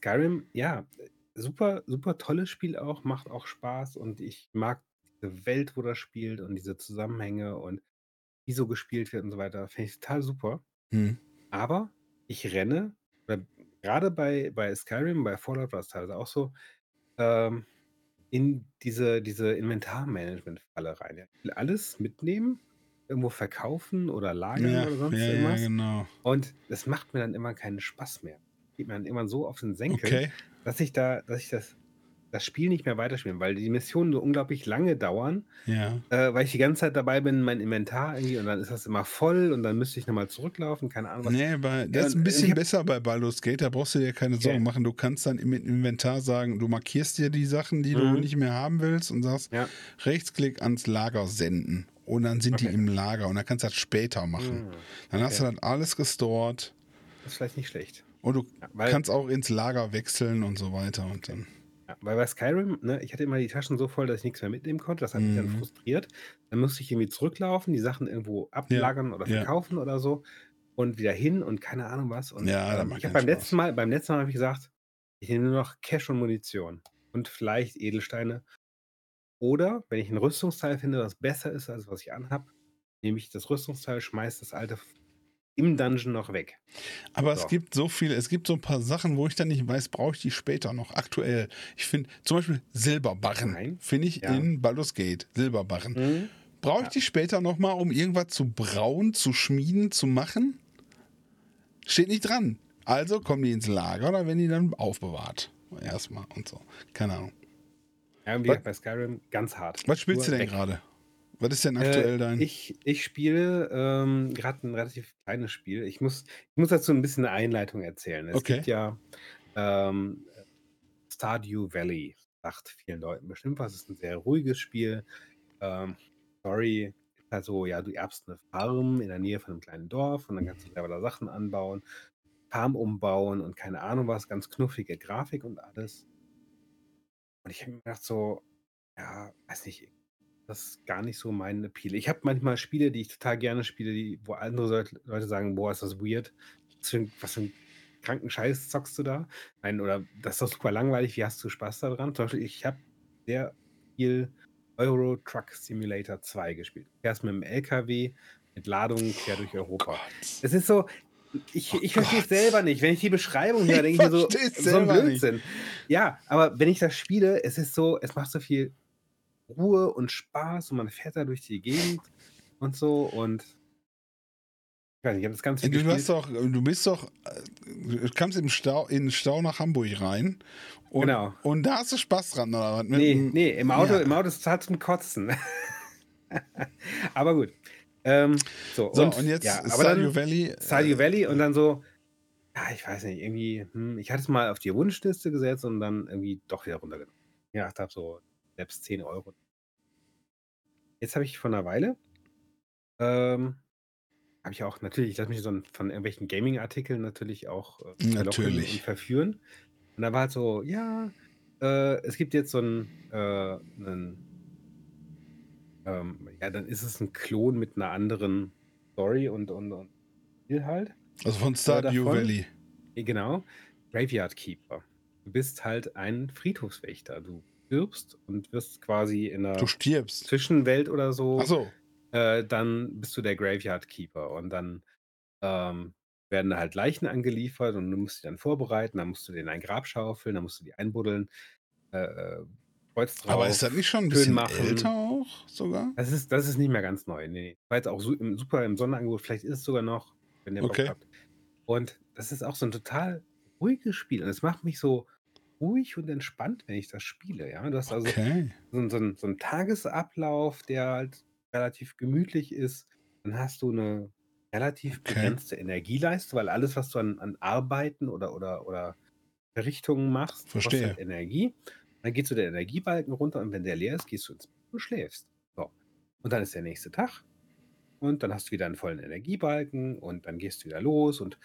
Skyrim, ja, super, super tolles Spiel auch, macht auch Spaß und ich mag diese Welt, wo das spielt und diese Zusammenhänge und wie so gespielt wird und so weiter. Finde ich total super. Hm. Aber ich renne, gerade bei, bei Skyrim, bei Fallout war es teilweise auch so, ähm, in diese, diese Inventarmanagement-Falle rein. Ja. Ich will alles mitnehmen, irgendwo verkaufen oder lagern Ja, oder sonst ja, ja, irgendwas. genau. Und das macht mir dann immer keinen Spaß mehr. Geht mir dann immer so auf den Senkel, Okay. dass ich da, dass ich das, das Spiel nicht mehr weiterspielen, weil die Missionen so unglaublich lange dauern, Ja. äh, weil ich die ganze Zeit dabei bin, mein Inventar irgendwie, und dann ist das immer voll und dann müsste ich nochmal zurücklaufen, keine Ahnung was. Nee, bei, das ist ein bisschen hab- besser bei Baldur's Gate, da brauchst du dir keine Okay. Sorgen machen. Du kannst dann im Inventar sagen, du markierst dir die Sachen, die du Mhm. nicht mehr haben willst und sagst, Ja. Rechtsklick ans Lager senden. Und dann sind die Okay. im Lager und dann kannst du das später machen. Mhm. Dann hast du okay. dann alles gestored Das ist vielleicht nicht schlecht. Und du Ja, kannst auch ins Lager wechseln und so weiter. Und dann, ja, weil bei Skyrim, ne, ich hatte immer die Taschen so voll, dass ich nichts mehr mitnehmen konnte. Das hat mich dann Mhm. frustriert. Dann musste ich irgendwie zurücklaufen, die Sachen irgendwo ablagern oder ja. verkaufen oder so und wieder hin und keine Ahnung was. Und Ja, ähm, ich habe beim Spaß. letzten Mal, beim letzten Mal habe ich gesagt, ich nehme nur noch Cash und Munition und vielleicht Edelsteine. Oder wenn ich ein Rüstungsteil finde, das besser ist als was ich anhab, nehme ich das Rüstungsteil, schmeiß das alte im Dungeon noch weg. aber es So. gibt so viele, es gibt so ein paar Sachen, wo ich dann nicht weiß, brauche ich die später noch aktuell. Ich finde zum Beispiel Silberbarren, finde ich Ja. in Baldur's Gate, Silberbarren. Mhm. Brauche ich Ja. die später nochmal, um irgendwas zu brauen, zu schmieden, zu machen? Steht nicht dran. Also kommen die ins Lager oder werden die dann aufbewahrt? Erstmal und so. Keine Ahnung. Ja, und wie Was- bei Skyrim ganz hart. Was spielst du Nur denn weg. gerade? Was ist denn aktuell Äh, dein? ich, ich spiele ähm, gerade ein relativ kleines Spiel. Ich muss, ich muss dazu ein bisschen eine Einleitung erzählen. Es Okay. gibt ja ähm, Stardew Valley, sagt vielen Leuten bestimmt was. Es ist ein sehr ruhiges Spiel. Ähm, Story ist halt so, ja, du erbst eine Farm in der Nähe von einem kleinen Dorf und dann kannst du selber da Sachen anbauen, Farm umbauen und keine Ahnung was, ganz knuffige Grafik und alles. Und ich habe mir gedacht so, ja, weiß nicht, das ist gar nicht so mein Appeal. Ich habe manchmal Spiele, die ich total gerne spiele, die, wo andere Leute, sagen, boah, ist das weird. Was für, ein- einen kranken Scheiß zockst du da? Nein, oder das ist doch super langweilig, wie hast du Spaß daran? Zum Beispiel, ich habe sehr viel Euro Truck Simulator 2 gespielt. Erst mit dem LKW, mit Ladungen quer durch Europa. Es ist so, ich, Oh ich verstehe es selber nicht. Wenn ich die Beschreibung höre, denke ich mir so, so ein selber nicht. Blödsinn. Ja, aber wenn ich das spiele, es ist so, es macht so viel Ruhe und Spaß und man fährt da durch die Gegend und so und ich weiß nicht, ich habe das ganz viel Du, gespielt. hast doch, du bist doch, äh, du kamst im Stau, in Stau nach Hamburg rein. Und, Genau. Und da hast du Spaß dran, oder was? Nee, nee, im Auto, Ja. im Auto ist es halt zum Kotzen. aber gut. Ähm, so, So, und, und, jetzt ja, aber Stardew dann Valley. Stardew äh, Valley und dann so, ja, ich weiß nicht, irgendwie, hm, ich hatte es mal auf die Wunschliste gesetzt und dann irgendwie doch wieder runtergenommen. Ja, ich habe so selbst 10 Euro. Jetzt habe ich vor einer Weile ähm, habe ich auch natürlich, ich lasse mich so von irgendwelchen Gaming-Artikeln natürlich auch äh, Natürlich. und verführen. Und da war halt so, ja, äh, es gibt jetzt so einen, äh, einen ähm, ja, dann ist es ein Klon mit einer anderen Story und, und, und Spiel halt. Also von Stardew davon- Valley. Genau, Graveyard Keeper. Du bist halt ein Friedhofswächter. Du stirbst und wirst quasi in einer. Zwischenwelt oder so, Ach so. äh, dann bist du der Graveyard Keeper und dann ähm, werden da halt Leichen angeliefert und du musst die dann vorbereiten, dann musst du denen ein Grab schaufeln, dann musst du die einbuddeln, äh, äh, Kreuz drauf. Aber ist das nicht schon ein bisschen machen. älter auch sogar? Das ist, das ist nicht mehr ganz neu. Nee, nee. War jetzt auch im, super im Sonderangebot. Vielleicht ist es sogar noch, wenn ihr Bock Okay. habt. Und das ist auch so ein total ruhiges Spiel. Und es macht mich so ruhig und entspannt, wenn ich das spiele. Ja? Du hast also Okay. so, so, ein- so einen Tagesablauf, der halt relativ gemütlich ist. Dann hast du eine relativ Okay. begrenzte Energieleiste, weil alles, was du an, an Arbeiten oder, oder, oder Verrichtungen machst, Verstehe. kostet Energie. Dann geht so der Energiebalken runter und wenn der leer ist, gehst du ins Bett und schläfst. So. Und dann ist der nächste Tag und dann hast du wieder einen vollen Energiebalken und dann gehst du wieder los und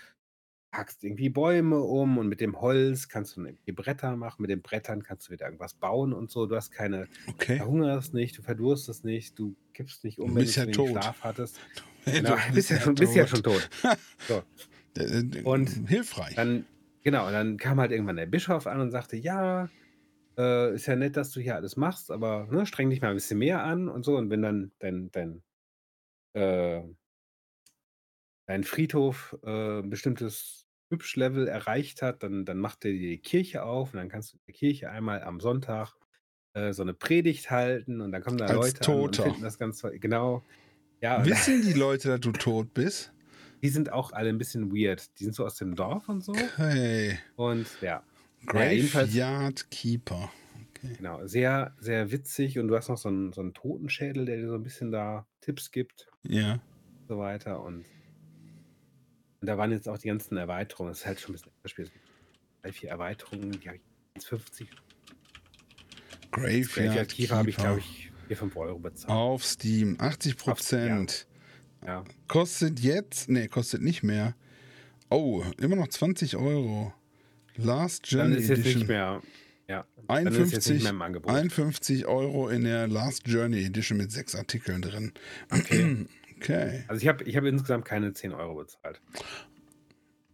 hackst irgendwie Bäume um und mit dem Holz kannst du irgendwie Bretter machen, mit den Brettern kannst du wieder irgendwas bauen und so. Du hast keine, Okay. verhungerst nicht, du verdurstest nicht, du kippst nicht um, Du wenn bist du ja zu wenig tot. Schlaf hattest. Hey, Genau, du bist ja schon, bist ja schon tot. So. Äh, äh, Und hilfreich. Dann, genau, und dann kam halt irgendwann der Bischof an und sagte, ja, äh, ist ja nett, dass du hier alles machst, aber ne, streng dich mal ein bisschen mehr an und so. Und wenn dann dein, dein, äh, dein Friedhof äh, bestimmtes Hübschlevel erreicht hat, dann, dann macht er dir die Kirche auf und dann kannst du in der Kirche einmal am Sonntag äh, so eine Predigt halten und dann kommen da Als Leute an und Toter. finden das ganz toll. Genau. Ja, Wissen die Leute, dass du tot bist? die sind auch alle ein bisschen weird. Die sind so aus dem Dorf und so. Hey. Und ja, Graveyard Keeper. Okay. Genau, sehr, sehr witzig und du hast noch so einen, so einen Totenschädel, der dir so ein bisschen da Tipps gibt Ja. und so weiter. Und, und da waren jetzt auch die ganzen Erweiterungen. Das ist halt schon ein bisschen Spiel. Drei, vier Erweiterungen, die habe ich 1,50. Graveyard, Graveyard Keeper habe ich, glaube ich, 4, 5 Euro bezahlt. Auf Steam. 80 Prozent. Ja. Kostet jetzt, nee, kostet nicht mehr. Oh, immer noch 20 Euro. Last Dann Journey ist jetzt Edition. nicht mehr. Ja, dann ist jetzt nicht 51, mehr im Angebot. 51 Euro in der Last Journey Edition mit sechs Artikeln drin. Okay. Okay. Also ich habe ich hab insgesamt keine 10 Euro bezahlt.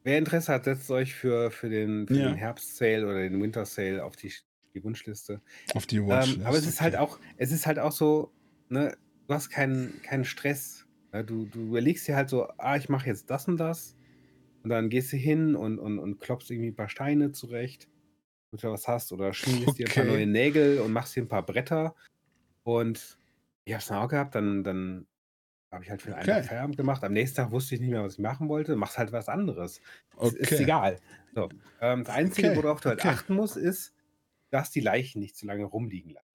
Wer Interesse hat, setzt euch für, für, den, für Ja. den Herbst-Sale oder den Winter-Sale auf die, die Wunschliste. Auf die Watchlist. Ähm, aber es ist halt okay. auch, es ist halt auch so, ne, du hast keinen, keinen Stress. Ne? Du, du überlegst dir halt so, ah, ich mache jetzt das und das. Und dann gehst du hin und, und, und klopfst irgendwie ein paar Steine zurecht, damit du was hast, oder schmiedest dir ein paar Okay. neue Nägel und machst dir ein paar Bretter. Und ich hab's dann auch gehabt, dann, dann habe ich halt für einen Okay. Feierabend gemacht. Am nächsten Tag wusste ich nicht mehr, was ich machen wollte. Machst halt was anderes. Ist, ist Okay. egal. So. Ähm, das Einzige, Okay, worauf du halt okay. achten musst, ist, darfst die Leichen nicht zu lange rumliegen lassen.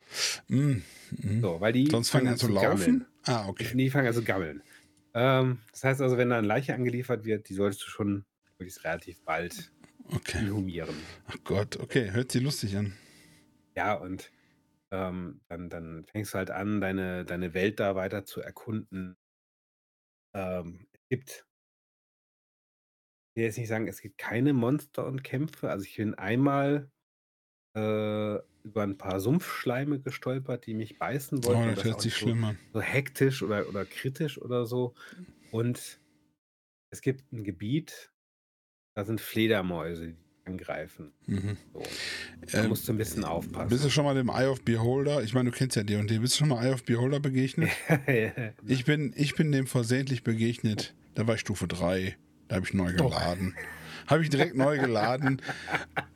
Mm, mm. So, weil die Sonst fangen an zu laufen? gammeln. Ah, okay. Die fangen also gammeln. Ähm, das heißt also, wenn da eine Leiche angeliefert wird, die solltest du schon möglichst relativ bald Okay. inhumieren. Ach Gott, okay. Hört sich lustig an. Ja, und ähm, dann, dann fängst du halt an, deine, deine Welt da weiter zu erkunden. Ähm, es gibt, ich will jetzt nicht sagen, es gibt keine Monster und Kämpfe. Also ich bin einmal äh, über ein paar Sumpfschleime gestolpert, die mich beißen Oh, wollten. und das hört sich so, schlimm an. so hektisch oder, oder kritisch oder so. Und es gibt ein Gebiet, da sind Fledermäuse, angreifen. Mhm. So. Da Ähm, musst du ein bisschen aufpassen. Bist du schon mal dem Eye of Beholder? Ich meine, du kennst ja D&D. Bist du schon mal Eye of Beholder begegnet? Ich bin, ich bin dem versehentlich begegnet. Da war ich Stufe 3. Da habe ich neu Oh. geladen. Habe ich direkt neu geladen.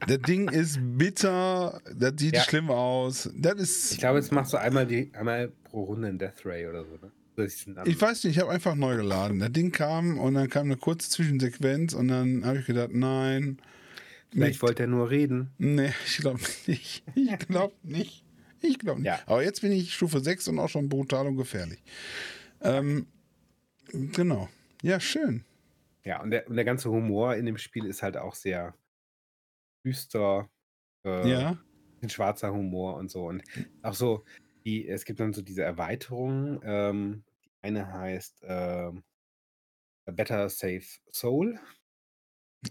Das Ding ist bitter. Das sieht Ja. schlimm aus. Das ist. Ich glaube, jetzt machst du einmal, die, einmal pro Runde einen Death Ray oder so, ne? Ich weiß nicht, ich habe einfach neu geladen. Das Ding kam und dann kam eine kurze Zwischensequenz und dann habe ich gedacht, nein. Vielleicht wollte er nur reden. Nee, ich glaube nicht. Ich glaube nicht. Ich glaube nicht. Ja. Aber jetzt bin ich Stufe 6 und auch schon brutal und gefährlich. Ähm, genau. Ja, schön. Ja, und der, und der ganze Humor in dem Spiel ist halt auch sehr düster. Äh, Ja. Ein schwarzer Humor und so. Und auch so, die, es gibt dann so diese Erweiterungen. Ähm, die eine heißt ähm, Better Safe Soul.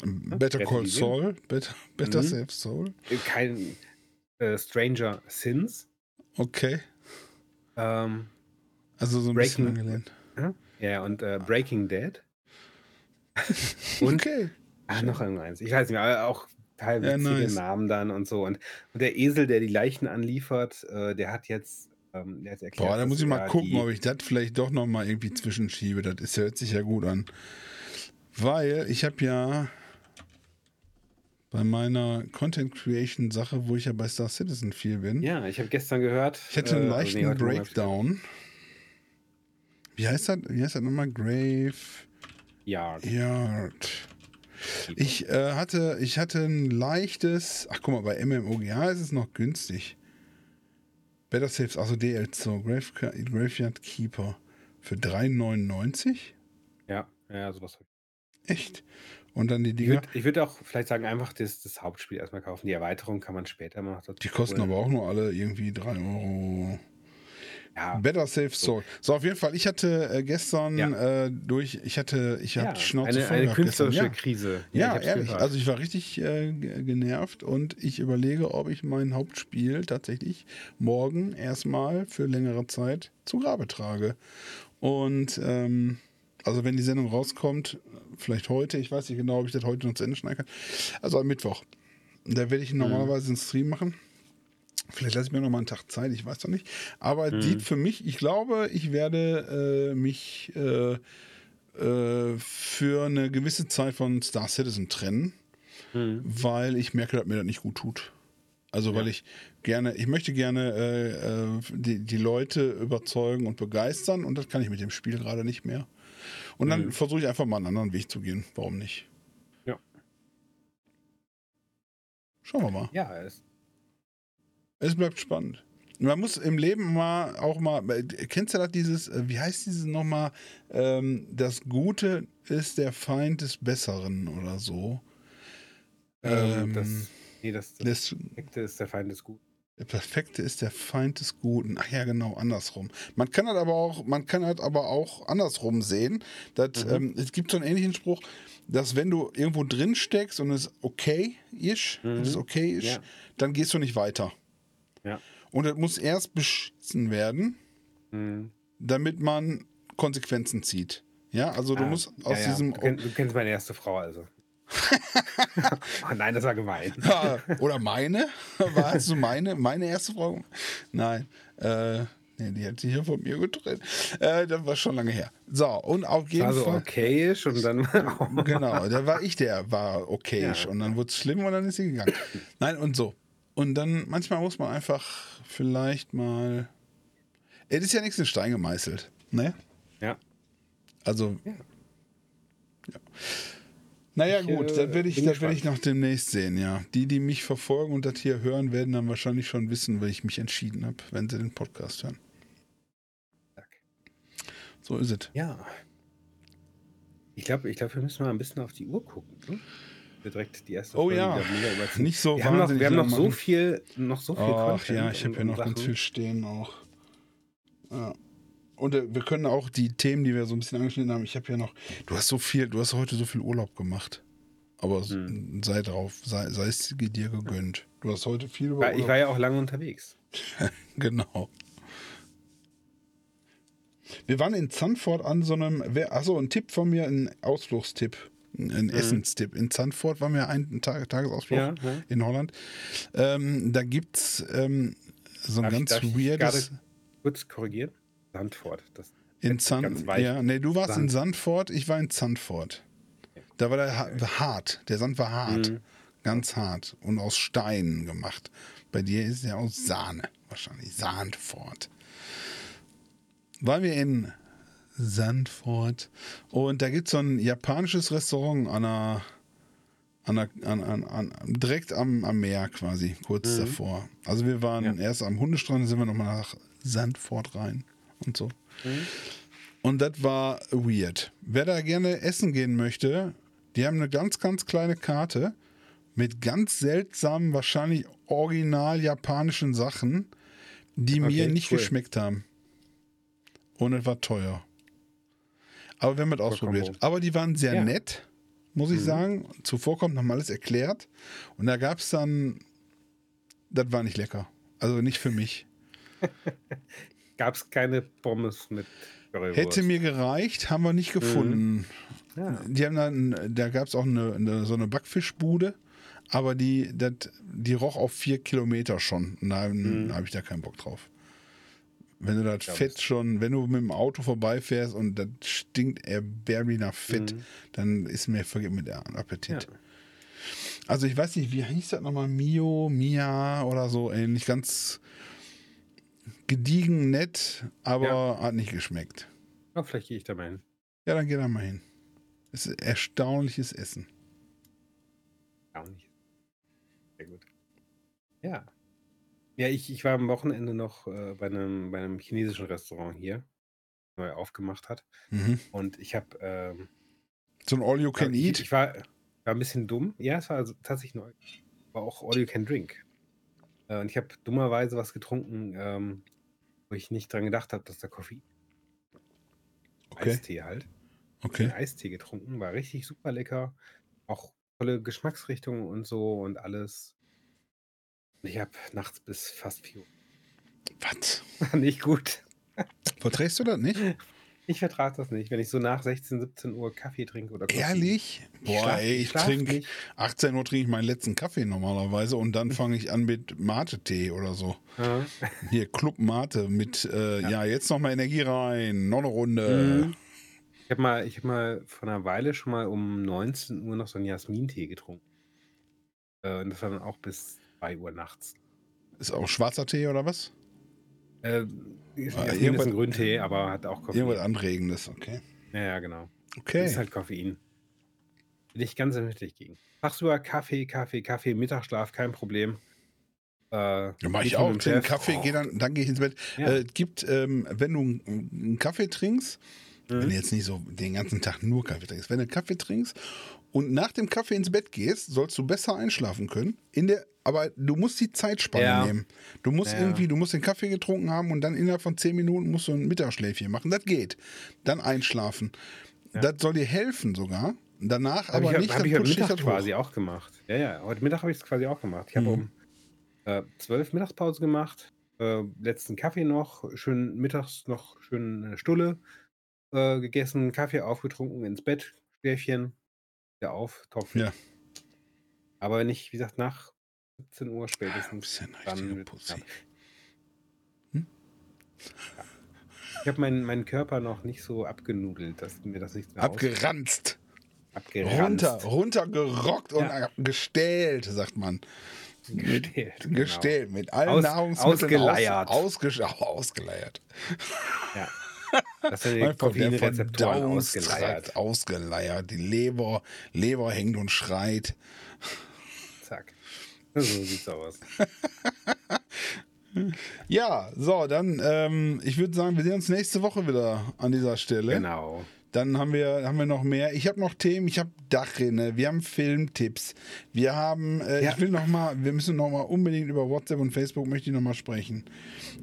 Better Call Saul. Better, better Mhm. Save Soul. Äh, Kein äh, Stranger Sins. Okay. Ähm, Also so ein bisschen Breaking- angelehnt. ja, und äh, Breaking Dead. und Okay. ah, noch irgendeins. Ich weiß nicht mehr, aber auch teilweise Ja, witzige nice. Namen dann und so. Und, und der Esel, der die Leichen anliefert, äh, der hat jetzt, ähm, der hat erklärt, Boah, da muss ich mal gucken, ob ich das vielleicht doch noch mal irgendwie zwischenschiebe. Das ist, hört sich ja gut an. Weil ich habe ja bei meiner Content Creation Sache, wo ich ja bei Star Citizen viel bin, Ja, ich habe gestern gehört. ich hatte einen äh, leichten nee, Breakdown. Wie heißt das? Wie heißt das nochmal? Grave Ja, Yard. Ich äh, hatte, ich hatte ein leichtes. Ach guck mal, bei MMOGA ist es noch günstig. Better Saves, also DLC, Grave, Graveyard Keeper für 3,99? ja, ja, sowas. Echt? Und dann die Ich Dinger. würde ich würd auch vielleicht sagen, einfach das, das Hauptspiel erstmal kaufen. Die Erweiterung kann man später mal noch Die kosten holen. aber auch nur alle irgendwie 3 Euro. Ja, Better Save Soul. So, auf jeden Fall, ich hatte äh, gestern Ja. äh, durch, ich hatte, ich ja hatte die Schnauze eine, voll eine künstlerische Ja. Krise. Ja, ehrlich. gehört. Also ich war richtig äh, genervt und ich überlege, ob ich mein Hauptspiel tatsächlich morgen erstmal für längere Zeit zu Grabe trage. Und ähm, also wenn die Sendung rauskommt, vielleicht heute, ich weiß nicht genau, ob ich das heute noch zu Ende schneiden kann. Also am Mittwoch. Da werde ich normalerweise einen Stream machen. Vielleicht lasse ich mir noch mal einen Tag Zeit, ich weiß noch nicht. Aber Mhm. sieht für mich, ich glaube, ich werde äh, mich äh, äh, für eine gewisse Zeit von Star Citizen trennen, Mhm. weil ich merke, dass mir das nicht gut tut. Also weil Ja. ich gerne, ich möchte gerne äh, äh, die, die Leute überzeugen und begeistern und das kann ich mit dem Spiel gerade nicht mehr. Und dann Mhm. versuche ich einfach mal einen anderen Weg zu gehen. Warum nicht? Ja. Schauen wir mal. Ja, es, Es bleibt spannend. Man muss im Leben mal auch mal, kennst du das dieses, äh, wie heißt dieses nochmal, ähm, das Gute ist der Feind des Besseren oder so. ähm, Ähm, das, nee, das, das Das, Perfekte ist der Feind des Guten. Der Perfekte ist der Feind des Guten. Ach ja, genau, andersrum. Man kann das aber auch, man kann das aber auch andersrum sehen. Das, Mhm. ähm, es gibt so einen ähnlichen Spruch, dass wenn du irgendwo drin steckst und es okay ist, Mhm. es okay ist, Ja. dann gehst du nicht weiter. Ja. Und es muss erst beschissen werden, Mhm. damit man Konsequenzen zieht. Ja, also du Ah, musst ja, aus ja. diesem. Du, kenn, du kennst meine erste Frau also. Oh nein, das war gemein. Oder meine? Warst du meine? Meine erste Frau? Nein. Äh, nee, die hat sich hier von mir getrennt. Äh, das war schon lange her. So, und auf jeden War so Fall. okayisch und dann. Genau, da war ich der, war okay. Ja. Und dann wurde es schlimm und dann ist sie gegangen. Nein, und so. Und dann, manchmal muss man einfach vielleicht mal. Es ist ja nichts in Stein gemeißelt. Ne? Ja. Also. Ja. Ja. Naja, Ich, gut, äh, das werde ich, das werde ich noch demnächst sehen, ja. Die, die mich verfolgen und das hier hören, werden dann wahrscheinlich schon wissen, weil ich mich entschieden habe, wenn sie den Podcast hören. So ist es. Ja. Ich glaube, ich glaub, wir müssen mal ein bisschen auf die Uhr gucken. Ne? Wir direkt die erste Oh Folge ja. mega überziehen. Nicht so wir haben noch, wir haben noch so viel, noch so viel Ach ja, ich habe hier noch ganz Sachen. viel stehen auch. Ja. Und äh, wir können auch die Themen, die wir so ein bisschen angeschnitten haben, ich habe ja noch, du hast so viel, du hast heute so viel Urlaub gemacht. Aber Hm. sei drauf, sei, sei es dir gegönnt. Du hast heute viel über Ich war ja auch lange unterwegs. Genau. Wir waren in Zandvoort an so einem, achso, ein Tipp von mir, ein Ausflugstipp, ein Essenstipp. In Zandvoort waren wir einen Tag, Tagesausflug Ja, ja. in Holland. Ähm, da gibt es ähm, so ein Darf ich- ganz darf ich weirdes. gerade Kurz korrigieren. Sandford. Das, In weich. ja, nee, du warst in Sand. Sandford, ich war in Zandvoort. Da war der ha hart, der Sand war hart, Mhm. ganz hart und aus Steinen gemacht. Bei dir ist er aus Sahne, wahrscheinlich Sandford. Waren wir in Sandford und da gibt es so ein japanisches Restaurant an einer, an an, an, direkt am, am Meer quasi, kurz Mhm. davor. Also wir waren Ja. erst am Hundestrand, sind wir nochmal nach Sandford rein und so. Mhm. Und das war weird. Wer da gerne essen gehen möchte, die haben eine ganz, ganz kleine Karte mit ganz seltsamen, wahrscheinlich original japanischen Sachen, die mir Okay, nicht cool. geschmeckt haben. Und es war teuer. Aber wir haben es ausprobiert. Aber die waren sehr Ja. nett, muss ich Mhm. sagen. Zuvorkommt haben alles erklärt. Und da gab es dann, das war nicht lecker. Also nicht für mich. Gab es keine Pommes mit Currywurst? Hätte mir gereicht, haben wir nicht gefunden. Ja. Die haben dann, da gab es auch eine, eine, so eine Backfischbude, aber die, dat, die roch auf vier Kilometer schon. Und da Mhm. habe ich da keinen Bock drauf. Wenn du das Fett schon, wenn du mit dem Auto vorbeifährst und das stinkt erbärmlich nach Fett, Mhm. dann ist mir vergeben mit der Appetit. Ja. Also ich weiß nicht, wie hieß das nochmal? Mio, Mia oder so ähnlich. Ganz gediegen, nett, aber Ja. hat nicht geschmeckt. Ja, vielleicht gehe ich da mal hin. Ja, dann geh da mal hin. Es ist erstaunliches Essen. Nicht. Sehr gut. Ja. Ja, ich, ich war am Wochenende noch äh, bei, einem, bei einem chinesischen Restaurant hier, neu aufgemacht hat. Mhm. Und ich habe. Ähm, So ein All You Can ich, Eat. ich war, war ein bisschen dumm. Ja, es war also tatsächlich neu. War auch All You Can Drink. Äh, und ich habe dummerweise was getrunken, ähm, wo ich nicht dran gedacht habe, dass da Koffein. Okay. Eistee halt. Okay. einen Eistee getrunken, war richtig super lecker. Auch tolle Geschmacksrichtungen und so und alles. Und ich habe nachts bis fast 4 Uhr. Was? War nicht gut. Verträgst du das nicht? Ich vertrage das nicht, wenn ich so nach 16, 17 Uhr Kaffee trinke oder Koffein. Ehrlich? Ich Boah, schlaf- ey, ich trinke nicht. 18 Uhr trinke ich meinen letzten Kaffee normalerweise und dann fange ich an mit Mate-Tee oder so. Ja. Hier, Club Mate mit, äh, ja. jetzt noch mal Energie rein, noch eine Runde. Mhm. Ich habe mal, ich hab mal vor einer Weile schon mal um 19 Uhr noch so einen Jasmintee getrunken. Äh, und das war dann auch bis 2 Uhr nachts. Ist auch schwarzer Tee oder was? Äh, ist Ah, Jasmin irgendwas- ein Grüntee, aber hat auch Koffein. Irgendwas Anregendes, okay. Ja, ja, genau. Okay. Das ist halt Koffein. Bin ich ganz empfindlich gegen. Tagsüber Kaffee, Kaffee, Kaffee, Mittagsschlaf, kein Problem. Äh, Ja, mach ich auch. Chef. Kaffee, geh dann, dann gehe ich ins Bett. Ja. Äh, es gibt, ähm, wenn du einen- einen Kaffee trinkst, Mhm. wenn du jetzt nicht so den ganzen Tag nur Kaffee trinkst, wenn du Kaffee trinkst und nach dem Kaffee ins Bett gehst, sollst du besser einschlafen können. In der, aber du musst die Zeitspanne Ja. nehmen. Du musst Ja. irgendwie, du musst den Kaffee getrunken haben und dann innerhalb von 10 Minuten musst du ein Mittagsschläfchen machen. Das geht. Dann einschlafen. Ja. Das soll dir helfen sogar. Danach Hab aber ich, nicht, hab dann ich heute Mittag quasi auch gemacht. Ja, ja, heute Mittag habe ich es quasi auch gemacht. Ich habe Mhm. um äh, 12 Mittagspause gemacht, äh, letzten Kaffee noch, schön mittags noch schön eine Stulle äh, gegessen, Kaffee aufgetrunken, ins Bett, Schläfchen, wieder auf, Topf. Ja. Aber wenn ich, wie gesagt, nach 17 Uhr spätestens, ein dann. Hm? Ja. Ich habe meinen meinen Körper noch nicht so abgenudelt, dass mir das nicht mehr Abgeranzt. abgeranzt. Runter, runtergerockt und Ja. gestählt, sagt man. Gestählt. genau. Gestählt, mit allen Aus- Nahrungsmitteln ausgeleiert. Aus, ausges ausgeleiert. Ja. Das sind die Koffeinrezeptoren ausgeleiert. Ausgeleiert. Die Leber, Leber hängt und schreit. Zack. So sieht's aus. Ja, so, dann, ähm, ich würde sagen, wir sehen uns nächste Woche wieder an dieser Stelle. Genau. Dann haben wir, haben wir noch mehr. Ich habe noch Themen, ich habe Dachrinne, wir haben Filmtipps, wir haben, äh, Ja. ich will noch mal, wir müssen noch mal unbedingt über WhatsApp und Facebook möchte ich noch mal sprechen.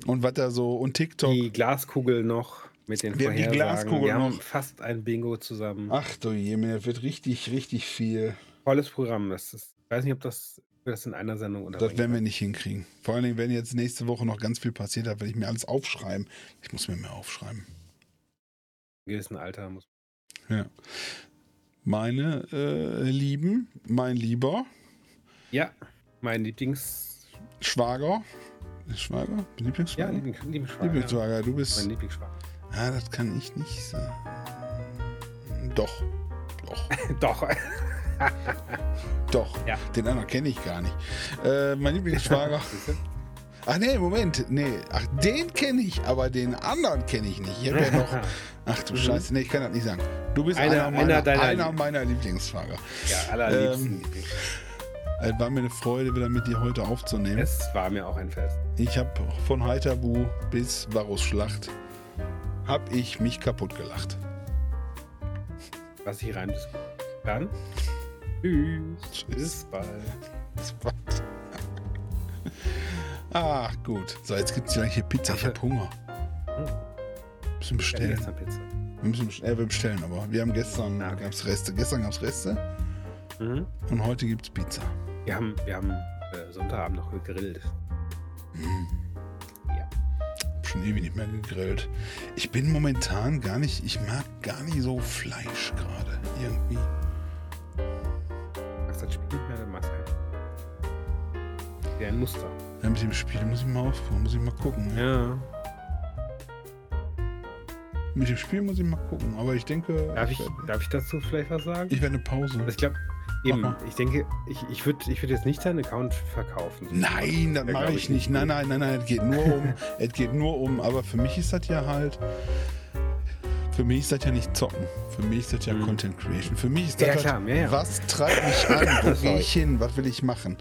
Und was da so, und TikTok. Die Glaskugel noch mit den Wir haben die. Glaskugel Wir haben noch. fast ein Bingo zusammen. Ach du das wird richtig, richtig viel. Tolles Programm. Das ist, ich weiß nicht, ob das, das in einer Sendung Das unterbringen. werden wir nicht hinkriegen. Vor allen Dingen, wenn jetzt nächste Woche noch ganz viel passiert hat, werde ich mir alles aufschreiben. Ich muss mir mehr aufschreiben. Im gewissen Alter muss. Ja. Meine äh, Lieben, mein Lieber Ja, mein Lieblings. Schwager. Schwager? Ja, Lieblingsschwager? Lieblings Lieblingsschwager. Lieblingsschwager, du Mein bist. Lieblingsschwager. Ja, das kann ich nicht sagen. Doch. Doch. Doch. Doch. Ja. Den anderen kenne ich gar nicht. Äh, mein Lieblingsschwager. Ach nee, Moment. Nee. Ach, den kenne ich, aber den anderen kenne ich nicht. Ich habe ja noch. Ach du. Scheiße, nee, ich kann das nicht sagen. Du bist Einer- einer, einer meiner, einer Lieb- meiner Lieblingsschwager. Ja, allerliebsten Ähm. Es war mir eine Freude, wieder mit dir heute aufzunehmen. Es war mir auch ein Fest. Ich habe von Heiterbu bis Varus Schlacht habe ich mich kaputt gelacht. Was ich rein Dann. Tschüss. Bis bald. Das war- Ah, gut. So, jetzt gibt es gleich hier Pizza. Ich habe Hunger. Hm. Bisschen Ich hatte bestellen. gestern Pizza. Wir müssen äh, wir bestellen, aber wir haben gestern Ah, ja, okay. gab's Reste. Gestern gab es Reste Mhm. und heute gibt es Pizza. Wir haben, wir haben äh, Sonntagabend noch gegrillt. Ja. Schon ewig nicht mehr gegrillt. Ich bin momentan gar nicht, ich mag gar nicht so Fleisch gerade. Irgendwie. Machst das Spiel nicht mehr, dann machst halt. Ja, ein Muster. Ja, mit dem Spiel muss ich mal aufhören, muss ich mal gucken. Ja. Mit dem Spiel muss ich mal gucken, aber ich denke, Darf ich, werde darf ich dazu vielleicht was sagen? ich werde eine Pause. Also ich glaube, eben, ich denke, ich, ich würde ich würd jetzt nicht deinen Account verkaufen. Nein, das mache ich ich nicht. Nein, nein, nein, nein, es geht nur um, es geht nur um, aber für mich ist das ja halt, für mich ist das ja nicht zocken. Für mich ist das ja Mhm. Content Creation. Für mich ist das Ja, halt, klar, ja, ja. was treibt mich an, wo gehe ich hin, was will ich machen.